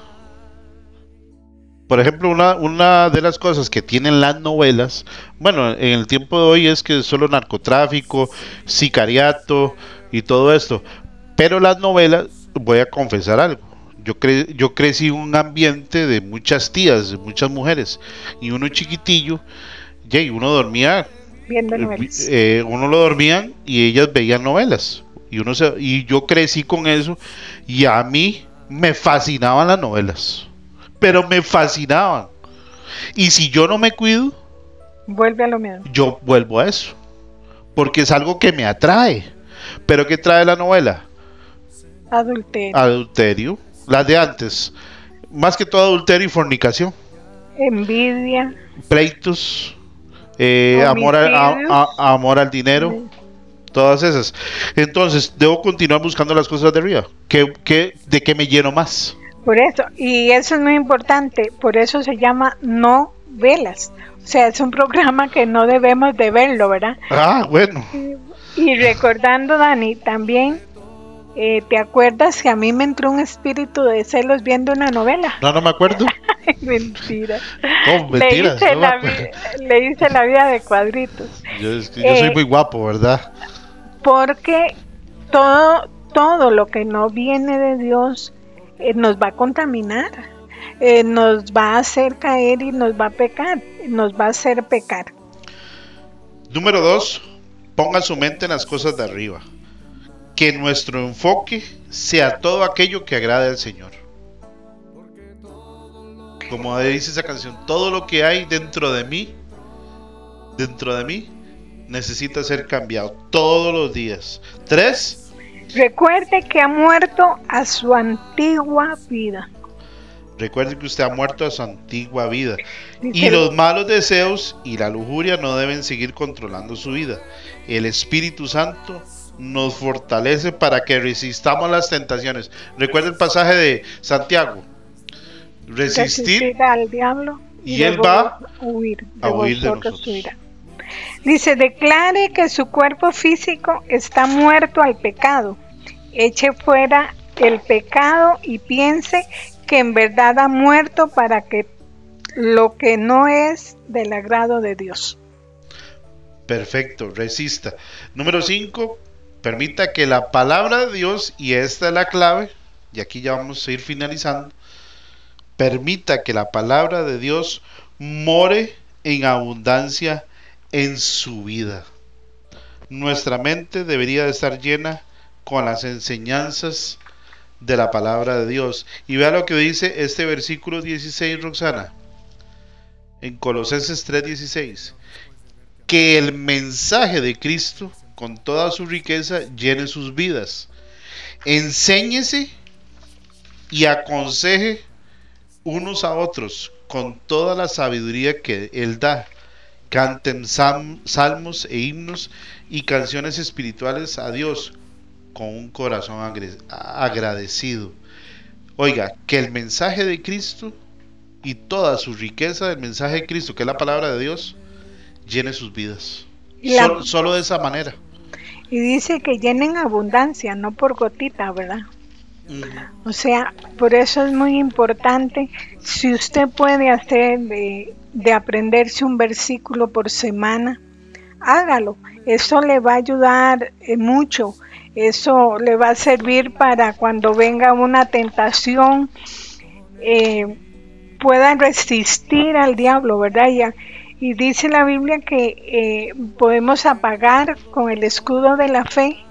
Por ejemplo, una, una de las cosas que tienen las novelas, bueno, en el tiempo de hoy es que solo narcotráfico, sicariato y todo esto. Pero las novelas, voy a confesar algo. Yo, cre- yo crecí en un ambiente de muchas tías, de muchas mujeres, y uno chiquitillo, y uno dormía Viendo eh, novelas. eh, uno lo dormían y ellas veían novelas Y, uno se, y yo crecí con eso y a mí me fascinaban las novelas. Pero me fascinaban. Y si yo no me cuido, Vuelve a lo mismo. yo vuelvo a eso. Porque es algo que me atrae. Pero ¿qué trae la novela? Adulterio, Adulterio. Las de antes. Más que todo adulterio y fornicación. envidia, Pleitos. eh, amor, al- a- amor al dinero. Todas esas. Entonces, debo continuar buscando las cosas de arriba. ¿Qué, qué, ¿De qué me lleno más? Por eso. Y eso es muy importante. Por eso se llama no velas. O sea, es un programa que no debemos de verlo, ¿verdad? Ah, bueno. Y recordando, Dani, también, eh, ¿te acuerdas que a mí me entró un espíritu de celos viendo una novela? No, no me acuerdo. Mentira. Mentiras, le, hice no la acuerdo. vi- le hice la vida de cuadritos. Yo soy Eh, muy guapo, ¿verdad? Porque todo, todo lo que no viene de Dios eh, nos va a contaminar, eh, nos va a hacer caer y nos va a pecar, nos va a hacer pecar. Número dos, ponga su mente en las cosas de arriba. Que nuestro enfoque sea todo aquello que agrade al Señor. Como dice esa canción, todo lo que hay dentro de mí, dentro de mí, necesita ser cambiado todos los días. Tres, Recuerde que ha muerto a su antigua vida. recuerde que usted ha muerto a su antigua vida. Y los malos deseos y la lujuria no deben seguir controlando su vida. El Espíritu Santo nos fortalece para que resistamos las tentaciones. Recuerda el pasaje de Santiago. Resistir resistir al diablo y él va huir a huir de nosotros. huirá. Dice, declare que su cuerpo físico está muerto al pecado. Eche fuera el pecado y piense que en verdad ha muerto para que lo que no es del agrado de Dios. Perfecto, resista. Número 5, permita que la palabra de Dios, y esta es la clave, y aquí ya vamos a ir finalizando, permita que la palabra de Dios more en abundancia en su vida. Nuestra mente debería de estar llena con las enseñanzas de la palabra de Dios. Y vea lo que dice este versículo 16, Roxana, en Colosenses 3:16 que el mensaje de Cristo, con toda su riqueza, llene sus vidas. Enséñese y aconseje unos a otros con toda la sabiduría que Él da. Canten salmos e himnos y canciones espirituales a Dios con un corazón agradecido. Oiga, que el mensaje de Cristo y toda su riqueza del mensaje de Cristo, que es la palabra de Dios, llene sus vidas. La- Solo, solo de esa manera. Y dice que llenen abundancia, no por gotita, ¿verdad? O sea, por eso es muy importante, si usted puede hacer de, de aprenderse un versículo por semana, hágalo. Eso le va a ayudar eh, mucho. Eso le va a servir para cuando venga una tentación, eh, puedan resistir al diablo, ¿verdad? Ya, y dice la Biblia que eh, podemos apagar con el escudo de la fe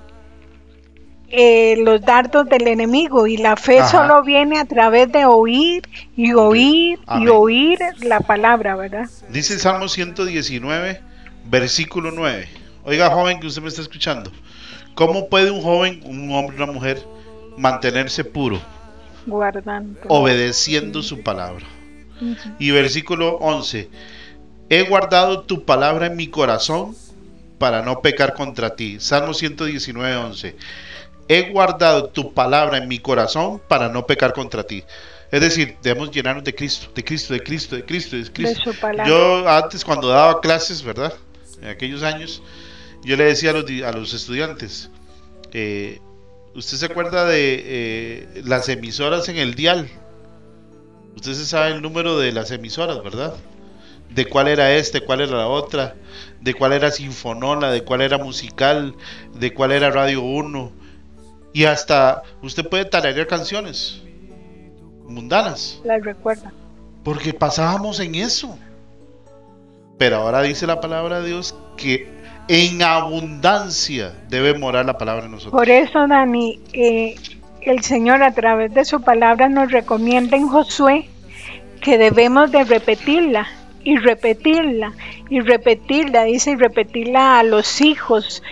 eh, los dardos del enemigo y la fe Ajá. solo viene a través de oír y oír y oír la palabra, ¿verdad? Dice el Salmo 119, versículo 9. Oiga, joven que usted me está escuchando. ¿Cómo puede un joven, un hombre, una mujer, mantenerse puro? Guardando. Obedeciendo su palabra. Y versículo 11. He guardado tu palabra en mi corazón para no pecar contra ti. Salmo 119, 11. He guardado tu palabra en mi corazón para no pecar contra ti. Es decir, debemos llenarnos de Cristo, de Cristo, de Cristo, de Cristo, de Cristo. su palabra. Yo antes cuando daba clases, ¿verdad? En aquellos años, yo le decía a los, di- a los estudiantes, eh, ¿usted se acuerda de eh, las emisoras en el dial? Usted se sabe el número de las emisoras, ¿verdad? De cuál era este, cuál era la otra, de cuál era Sinfonola, de cuál era Musical, de cuál era Radio 1. Y hasta usted puede tararear canciones mundanas. La recuerda. Porque pasábamos en eso. Pero ahora dice la palabra de Dios que En abundancia debe morar la palabra en nosotros. Por eso, Dani, eh, el Señor a través de su palabra nos recomienda en Josué que debemos de repetirla y repetirla y repetirla, dice, y repetirla a los hijos.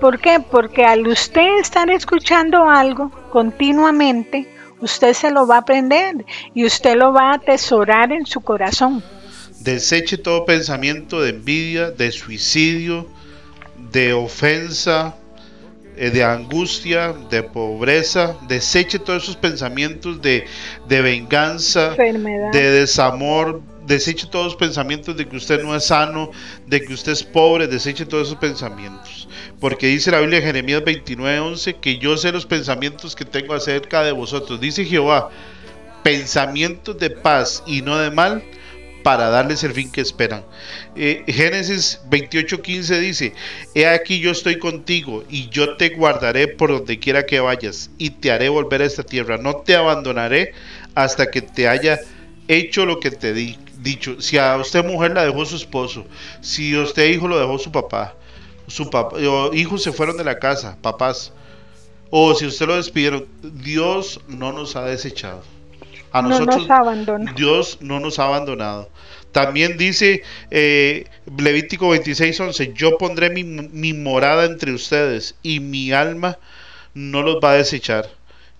¿Por qué? Porque al usted estar escuchando algo continuamente, usted se lo va a aprender y usted lo va a atesorar en su corazón. Deseche todo pensamiento de envidia, de suicidio, de ofensa, eh, de angustia, de pobreza. Deseche todos esos pensamientos de, de venganza, Enfermedad. de desamor. Deseche todos los pensamientos de que usted no es sano, de que usted es pobre. Deseche todos esos pensamientos. Porque dice la Biblia en Jeremías 29:11 que yo sé los pensamientos que tengo acerca de vosotros. Dice Jehová, pensamientos de paz y no de mal para darles el fin que esperan. Eh, Génesis 28:15 dice, He aquí yo estoy contigo y yo te guardaré por donde quiera que vayas y te haré volver a esta tierra. No te abandonaré hasta que te haya hecho lo que te di dicho. Si a usted mujer la dejó su esposo, si a usted hijo lo dejó su papá, su papá, hijos se fueron de la casa, papás, o si usted lo despidieron, Dios no nos ha desechado. A No nosotros nos. Dios no nos ha abandonado. También dice eh, Levítico 26, 11, yo pondré mi, mi morada entre ustedes y mi alma no los va a desechar.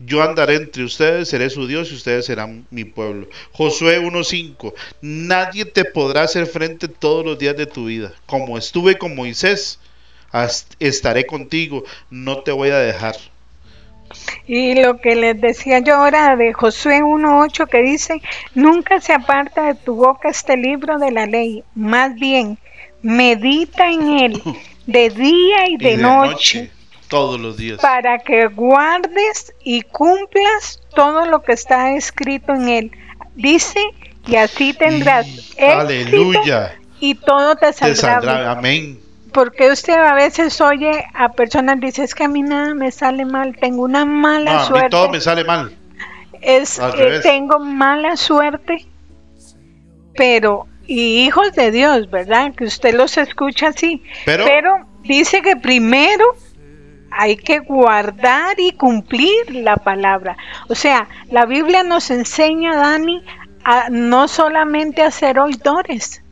Yo andaré entre ustedes, seré su Dios y ustedes serán mi pueblo. Josué 1.5. Nadie te podrá hacer frente todos los días de tu vida. Como estuve con Moisés, estaré contigo, no te voy a dejar. Y lo que les decía yo ahora de Josué 1.8 que dice, nunca se aparta de tu boca este libro de la ley, más bien medita en él de día y Y de, noche, todos los días. para que guardes y cumplas todo lo que está escrito en él. Dice, y así tendrás Y- éxito aleluya. y todo te Te saldrá bien. saldrá. Amén. Porque usted a veces oye a personas dice es que a mí nada me sale mal, tengo una mala No, a mí suerte. todo me sale mal. es Al eh, tengo mala suerte, pero y hijos de Dios, ¿verdad? Que usted los escucha así, Pero- dice que primero hay que guardar y cumplir la palabra. O sea, la Biblia nos enseña, Dani, a no solamente a ser oidores,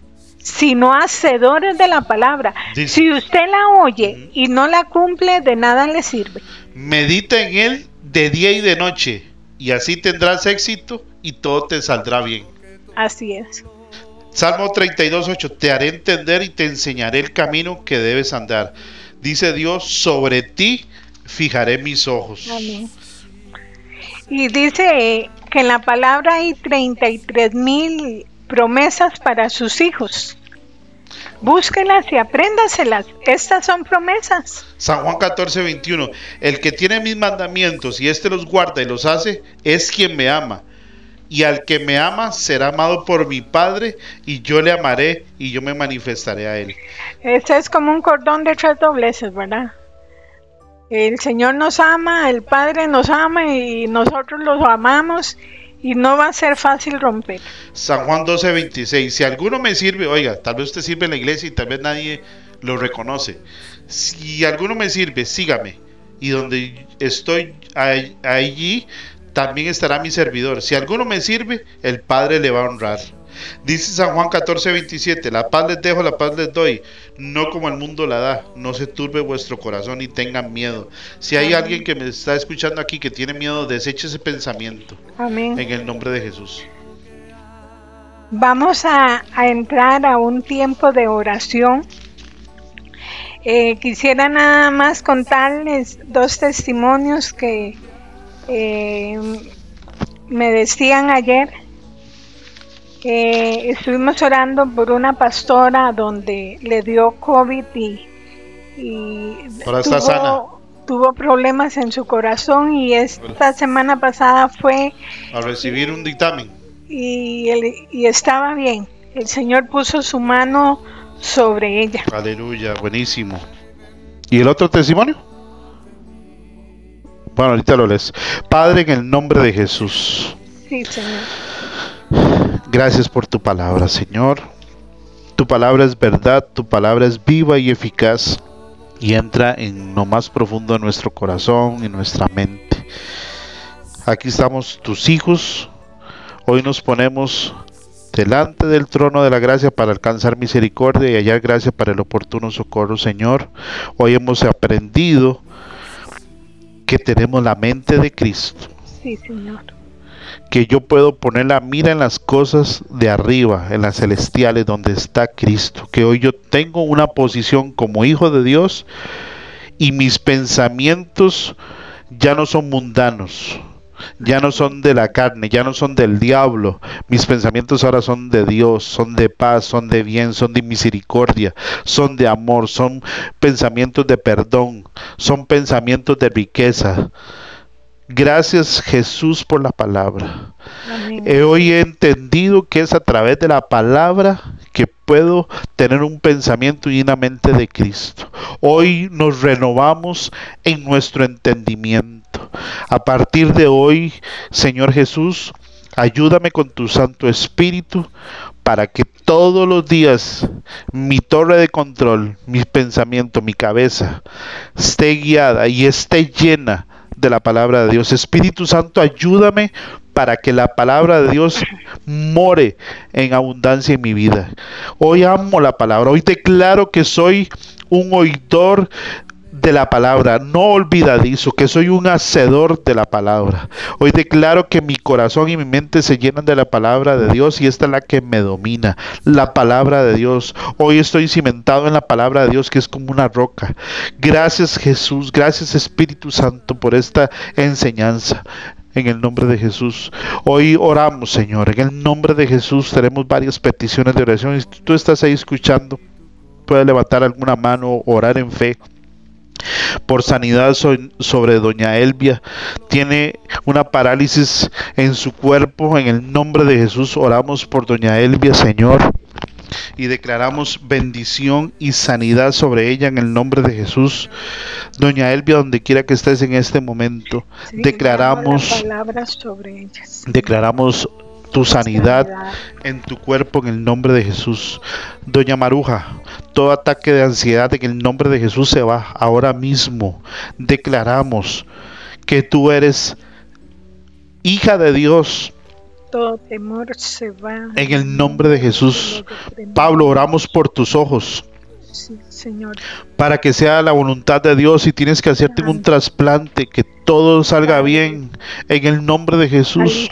sino hacedores de la palabra. Dice- Si usted la oye y no la cumple, de nada le sirve. Medita en él de día y de noche, y así tendrás éxito y todo te saldrá bien. Así es. Salmo 32.8, te haré entender y te enseñaré el camino que debes andar. Dice Dios, sobre ti fijaré mis ojos. Amén. Y dice que en la palabra hay 33 mil promesas para sus hijos. Búsquelas y apréndaselas. Estas son promesas. San Juan 14.21, el que tiene mis mandamientos y éste los guarda y los hace, es quien me ama. Y al que me ama será amado por mi Padre, y yo le amaré y yo me manifestaré a él. Este es como un cordón de tres dobleces, ¿verdad? El Señor nos ama, el Padre nos ama y nosotros los amamos y no va a ser fácil romper. San Juan 12:26. Si alguno me sirve, oiga, tal vez usted sirve en la iglesia y tal vez nadie lo reconoce. Si alguno me sirve, sígame. Y donde estoy allí, también estará mi servidor. Si alguno me sirve, el Padre le va a honrar. Dice San Juan 14:27, la paz les dejo, la paz les doy, no como el mundo la da, no se turbe vuestro corazón y tengan miedo. Si hay alguien que me está escuchando aquí que tiene miedo, deseche ese pensamiento Amén. en el nombre de Jesús. Vamos a, a entrar a un tiempo de oración. Eh, quisiera nada más contarles dos testimonios que eh, me decían ayer. Estuvimos orando por una pastora donde le dio COVID y, y Ahora está sana. tuvo problemas en su corazón y esta semana pasada fue a recibir un dictamen. y, él- y estaba bien. El Señor puso su mano sobre ella. Aleluya, buenísimo. ¿Y el otro testimonio? Bueno, ahorita lo lees. Padre, en el nombre de Jesús, Sí, Señor. Gracias por tu palabra, Señor. Tu palabra es verdad, tu palabra es viva y eficaz y entra en lo más profundo de nuestro corazón y nuestra mente. Aquí estamos tus hijos. Hoy nos ponemos delante del trono de la gracia para alcanzar misericordia y hallar gracia para el oportuno socorro, Señor. Hoy hemos aprendido que tenemos la mente de Cristo. Sí, Señor. Que yo puedo poner la mira en las cosas de arriba, en las celestiales, donde está Cristo. Que hoy yo tengo una posición como hijo de Dios y mis pensamientos ya no son mundanos ya no son de la carne, ya no son del diablo. Mis pensamientos ahora son de Dios, son de paz, son de bien, son de misericordia, son de amor, son pensamientos de perdón, son pensamientos de riqueza. Gracias Jesús por la palabra. hoy he entendido que es a través de la palabra que puedo tener un pensamiento y una mente de Cristo. Hoy nos renovamos en nuestro entendimiento. A partir de hoy, Señor Jesús, ayúdame con tu Santo Espíritu para que todos los días mi torre de control, mi pensamiento, mi cabeza esté guiada y esté llena de la palabra de Dios. Espíritu Santo, ayúdame para que la palabra de Dios more en abundancia en mi vida. Hoy amo la palabra, hoy declaro que soy un oidor de la palabra, no olvidadizo, que soy un hacedor de la palabra. Hoy declaro que mi corazón y mi mente se llenan de la palabra de Dios y esta es la que me domina, la palabra de Dios. Hoy estoy cimentado en la palabra de Dios que es como una roca. Gracias Jesús, gracias Espíritu Santo por esta enseñanza en el nombre de Jesús. Hoy oramos, Señor, en el nombre de Jesús tenemos varias peticiones de oración. Si tú estás ahí escuchando, puedes levantar alguna mano, orar en fe por sanidad sobre doña Elvia. Tiene una parálisis en su cuerpo. En el nombre de Jesús oramos por doña Elvia, Señor. Y declaramos bendición y sanidad sobre ella en el nombre de Jesús. Doña Elvia, donde quiera que estés en este momento, declaramos, declaramos tu sanidad en tu cuerpo en el nombre de Jesús. Doña Maruja, todo ataque de ansiedad en el nombre de Jesús se va ahora mismo. Declaramos que tú eres hija de Dios. Todo temor se va. En el nombre de Jesús. Pablo, oramos por tus ojos. Señor. Para que sea la voluntad de Dios y tienes que hacerte un trasplante, que todo salga bien en el nombre de Jesús.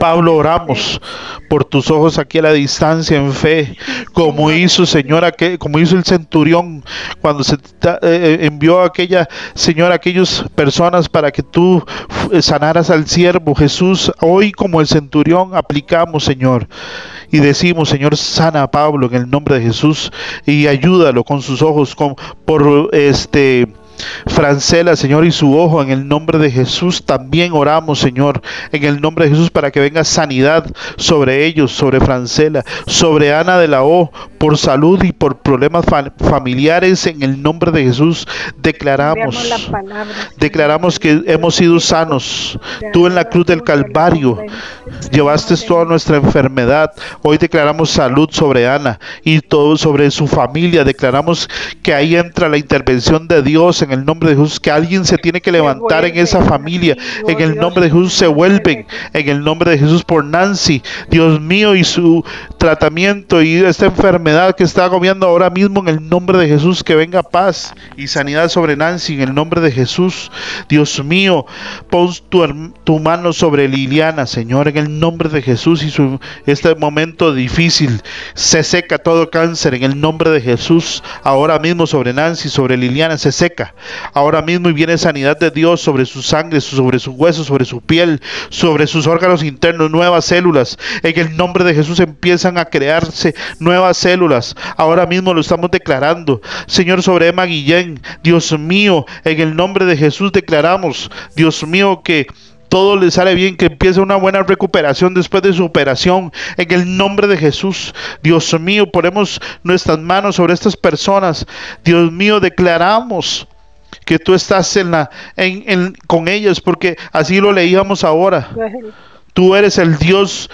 Pablo, oramos por tus ojos aquí a la distancia en fe, como hizo Señor, como hizo el centurión cuando se eh, eh, envió a aquella Señor, aquellas personas para que tú eh, sanaras al siervo Jesús. Hoy como el centurión aplicamos, Señor, y decimos, Señor, sana a Pablo en el nombre de Jesús y ayúdalo con sus ojos, con, por este Francela, Señor, y su ojo, en el nombre de Jesús. También oramos, Señor, en el nombre de Jesús para que venga sanidad sobre ellos, sobre Francela, sobre Ana de la O, por salud y por problemas familiares, en el nombre de Jesús declaramos, declaramos que hemos sido sanos. Tú en la cruz del Calvario llevaste toda nuestra enfermedad. Hoy declaramos salud sobre Ana y todo sobre su familia. Declaramos que ahí entra la intervención de Dios en el nombre de Jesús, que alguien se tiene que levantar en esa familia, en el nombre de Jesús se vuelven, en el nombre de Jesús por Nancy, Dios mío, y su tratamiento y esta enfermedad que está agobiando ahora mismo en el nombre de Jesús, que venga paz y sanidad sobre Nancy, en el nombre de Jesús, Dios mío, pon tu, tu mano sobre Liliana, Señor, en el nombre de Jesús y su, este momento difícil, se seca todo cáncer en el nombre de Jesús, ahora mismo sobre Nancy, sobre Liliana, se seca ahora mismo y viene sanidad de Dios sobre su sangre, sobre sus huesos, sobre su piel, sobre sus órganos internos, nuevas células. En el nombre de Jesús empiezan a crearse nuevas células. Ahora mismo lo estamos declarando. Señor, sobre Emma Guillén, Dios mío, en el nombre de Jesús declaramos, Dios mío, que todo le sale bien, que empiece una buena recuperación después de su operación. En el nombre de Jesús, Dios mío, ponemos nuestras manos sobre estas personas. Dios mío, declaramos que tú estás en la, en, con ellos, porque así lo leíamos ahora. Tú eres el Dios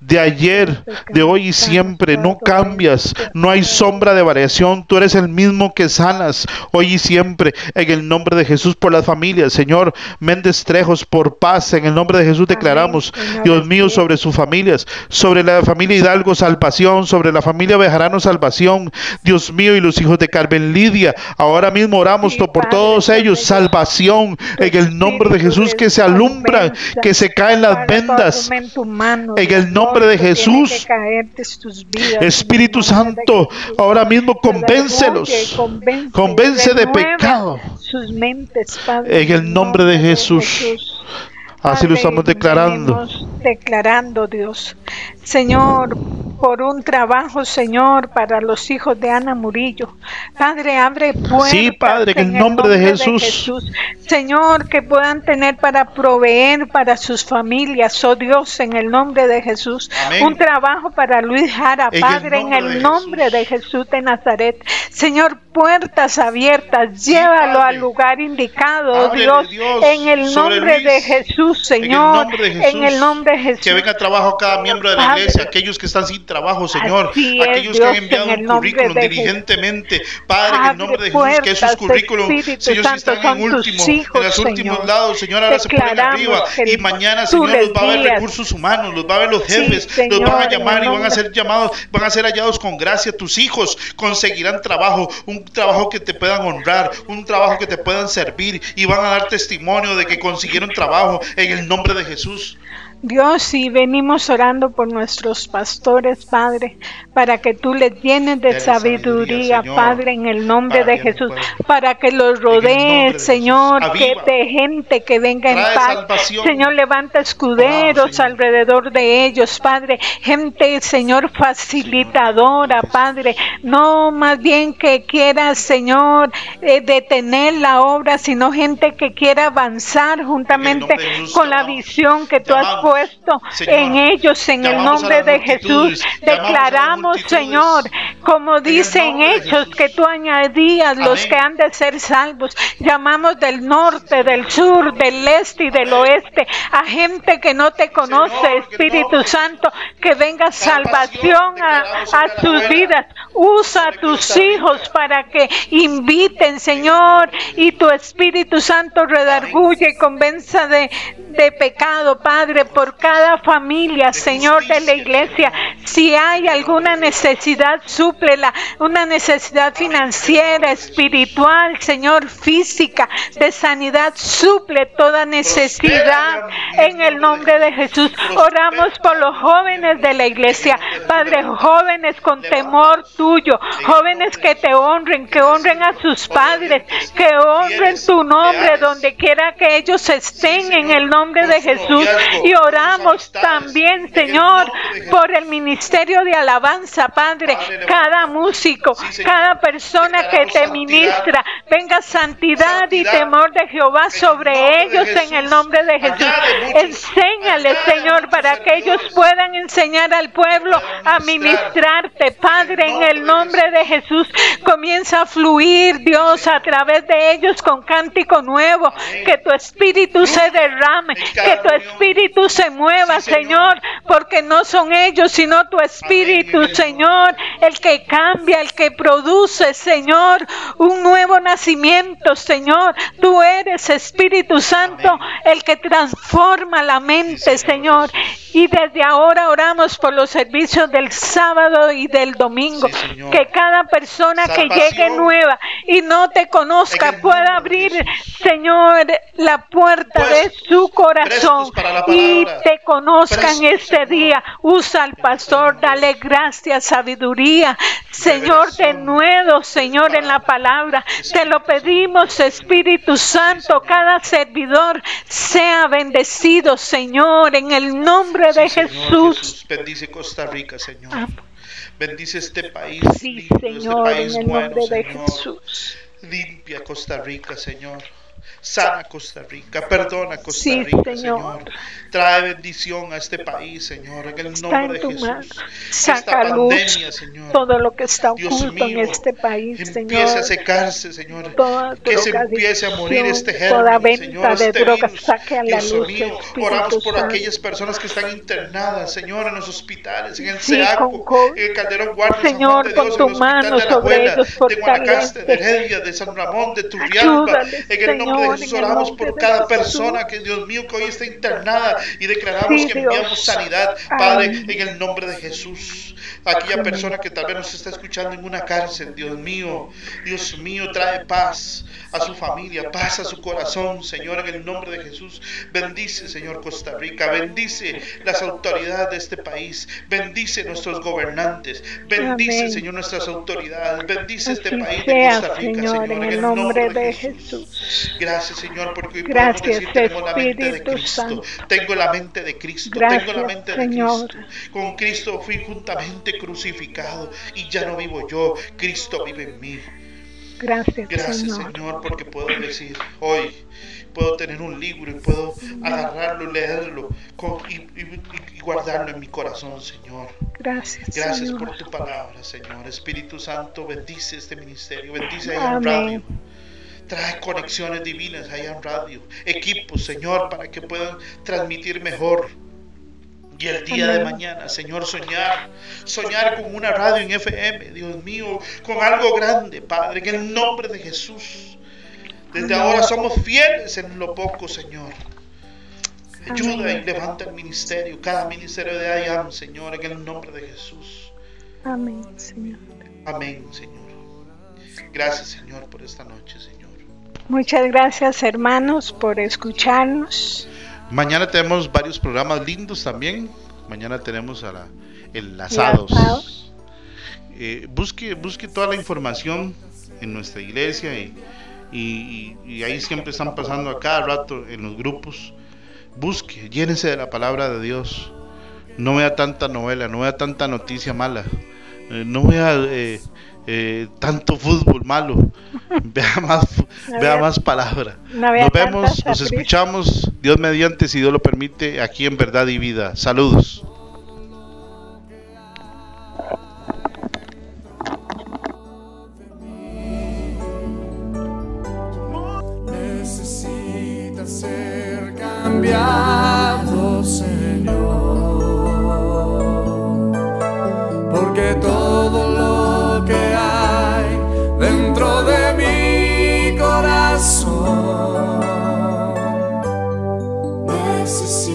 de ayer, de hoy y siempre. No cambias, no hay sombra de variación. Tú eres el mismo que sanas hoy y siempre. En el nombre de Jesús por las familias, Señor. Méndez Trejos por paz. En el nombre de Jesús declaramos, Dios mío, sobre sus familias, sobre la familia Hidalgo, salvación, sobre la familia Bejarano, salvación. Dios mío, y los hijos de Carmen Lidia. Ahora mismo oramos por todos ellos, salvación. En el nombre de Jesús que se alumbran, que se caen las vendas. En el nombre de Jesús. Espíritu Santo, ahora mismo convéncelos. Convence de pecado. En el nombre de Jesús. Así lo estamos declarando. Declarando, Dios. Señor, por un trabajo, Señor, para los hijos de Ana Murillo. Padre, abre puertas. Sí, Padre, en el nombre, de, Jesús. Señor, que puedan tener para proveer para sus familias, oh Dios, en el nombre de Jesús. Un trabajo para Luis Jara, Padre, en el nombre de Jesús de Nazaret. Señor, puertas abiertas, llévalo al lugar indicado, oh Dios, en el nombre de Jesús, Señor, en el nombre de Jesús. Que venga trabajo cada miembro de la iglesia, aquellos que están sin trabajo, Señor, aquellos que han enviado un currículum diligentemente, Padre, en el nombre de Jesús, que esos currículums, Señor, si están en último, en los últimos lados, Señor, ahora se ponen arriba y mañana, Señor, los va a ver recursos humanos, los va a ver los jefes, los van a llamar y van a ser llamados, van a ser hallados con gracia. Tus hijos conseguirán trabajo, un trabajo que te puedan honrar, un trabajo que te puedan servir y van a dar testimonio de que consiguieron trabajo en el nombre de Jesús. Dios, y venimos orando por nuestros pastores, Padre, para que tú les llenes de sabiduría, Padre, en el nombre de Jesús, para que los rodees, Señor, que de gente que venga en paz. Señor, levanta escuderos alrededor de ellos, Padre, gente, Señor, facilitadora, Padre, no más bien que quiera, Señor, eh, detener la obra, sino gente que quiera avanzar juntamente con la visión que tú has puesto puesto en ellos en el nombre de Jesús. Declaramos, Señor, como dicen Hechos, que tú añadías los que han de ser salvos. Llamamos del norte, del sur, del este y del oeste a gente que no te conoce, Espíritu Santo, que venga salvación a, a sus vidas. Usa a tus hijos para que inviten, Señor, y tu Espíritu Santo redarguye y convenza de, de pecado, Padre, por cada familia, Señor de la iglesia. Si hay alguna necesidad, súplela. Una necesidad financiera, espiritual, Señor, física, de sanidad, suple toda necesidad en el nombre de Jesús. Oramos por los jóvenes de la iglesia, Padre, jóvenes con temor tuyo, jóvenes que te honren, que honren a sus padres, que honren tu nombre donde quiera que ellos estén en el nombre de Jesús. Y oramos también, Señor, por el ministerio de alabanza, Padre, cada músico, cada persona que te ministra, venga santidad y temor de Jehová sobre ellos en el nombre de Jesús. Enséñales, Señor, para que ellos puedan enseñar al pueblo a ministrarte, Padre, en el nombre de Jesús. Comienza a fluir, Dios, a través de ellos con cántico nuevo, que tu espíritu se derrame, que tu espíritu se mueva, Señor, porque no son ellos, sino tu espíritu, Señor, el que cambia, el que produce, Señor, un nuevo nacimiento, Señor. Tú eres Espíritu Santo, el que transforma la mente, Señor. Y desde ahora oramos por los servicios del sábado y del domingo. que cada persona que llegue nueva y no te conozca pueda abrir, Señor, la puerta de su corazón y te conozcan este día. Usa al pastor, dale gracias, sabiduría. Señor, de nuevo, Señor, en la palabra. Te lo pedimos, Espíritu Santo, cada servidor sea bendecido, Señor, en el nombre de Jesús. Bendice Costa Rica, Señor. Bendice este país. Sí, este Señor, en el nombre de Jesús. Limpia Costa Rica, Señor. Sana Costa Rica, perdona Costa Sí, Rica, Señor. Señor. Trae bendición a este país, Señor, en el nombre en de. Jesús. Saca Esta luz pandemia, Señor. todo lo que está oculto en mío, este país, empiece a Señor. secarse, Señor. Toda Que se empiece a morir este toda germen, venta Señor, de este drogas, virus. saque a la Dios luz, mío, oramos por Santo. aquellas personas que están internadas, Señor, en los hospitales, en el Sí, SEACO, con en el Calderón Guardia, Señor, San Juan de con Dios, tu en el mano de la Abuela, ellos, de Guanacaste, de. Heredia, de San Ramón, de Turrialba. En el nombre El oramos por cada persona que, Dios mío, que hoy está internada y declaramos Sí, que enviamos sanidad, Padre, en el nombre de Jesús. Aquella persona que tal vez nos está escuchando en una cárcel, Dios mío, Dios mío, trae paz a su familia, paz a su corazón, Señor, en el nombre de Jesús. Bendice, Señor, Costa Rica, bendice las autoridades de este país, bendice nuestros gobernantes, bendice, Amén. Señor, nuestras autoridades, bendice este país de Costa Rica, Señor, en el nombre de Jesús. Gracias, Señor, porque hoy Gracias, podemos decir tenemos la mente de Cristo. Santo. Tengo la mente de Cristo. Gracias, tengo la mente de. Cristo. Con Cristo fui juntamente crucificado y ya no vivo yo. Cristo vive en mí. Gracias, Gracias, Señor. Señor, porque puedo decir hoy. Puedo tener un libro y puedo agarrarlo, leerlo con- y, y- y guardarlo en mi corazón, Señor. Gracias, Gracias Señor. por tu palabra, Señor. Espíritu Santo, bendice este ministerio, bendice a Amén. Radio. Trae conexiones divinas allá en radio, equipos, Señor, para que puedan transmitir mejor. Y el día de mañana, Señor, soñar, soñar con una radio en FM, Dios mío, con algo grande, Padre, en el nombre de Jesús. Desde ahora somos fieles en lo poco, Señor. Ayuda y levanta el ministerio, cada ministerio de IAM, Señor, en el nombre de Jesús. Amén, Señor. Amén, Señor. Gracias, Señor, por esta noche, Señor. Muchas gracias, hermanos, por escucharnos. Mañana tenemos varios programas lindos también. Mañana tenemos a la enlazados. Enlazados. Eh, busque, busque toda la información en nuestra iglesia y, y- y- y ahí siempre están pasando a cada rato en los grupos. Busque, llénese de la palabra de Dios. No vea tanta novela, no vea tanta noticia mala. eh, no vea eh, eh, tanto fútbol malo. Vea más, vea más palabra. no Nos vemos, tanta nos escuchamos, Dios mediante, si Dios lo permite, aquí en Verdad y Vida. Saludos. necesita ser cambiado, Señor, porque todo que hay dentro de mi corazón. Necesita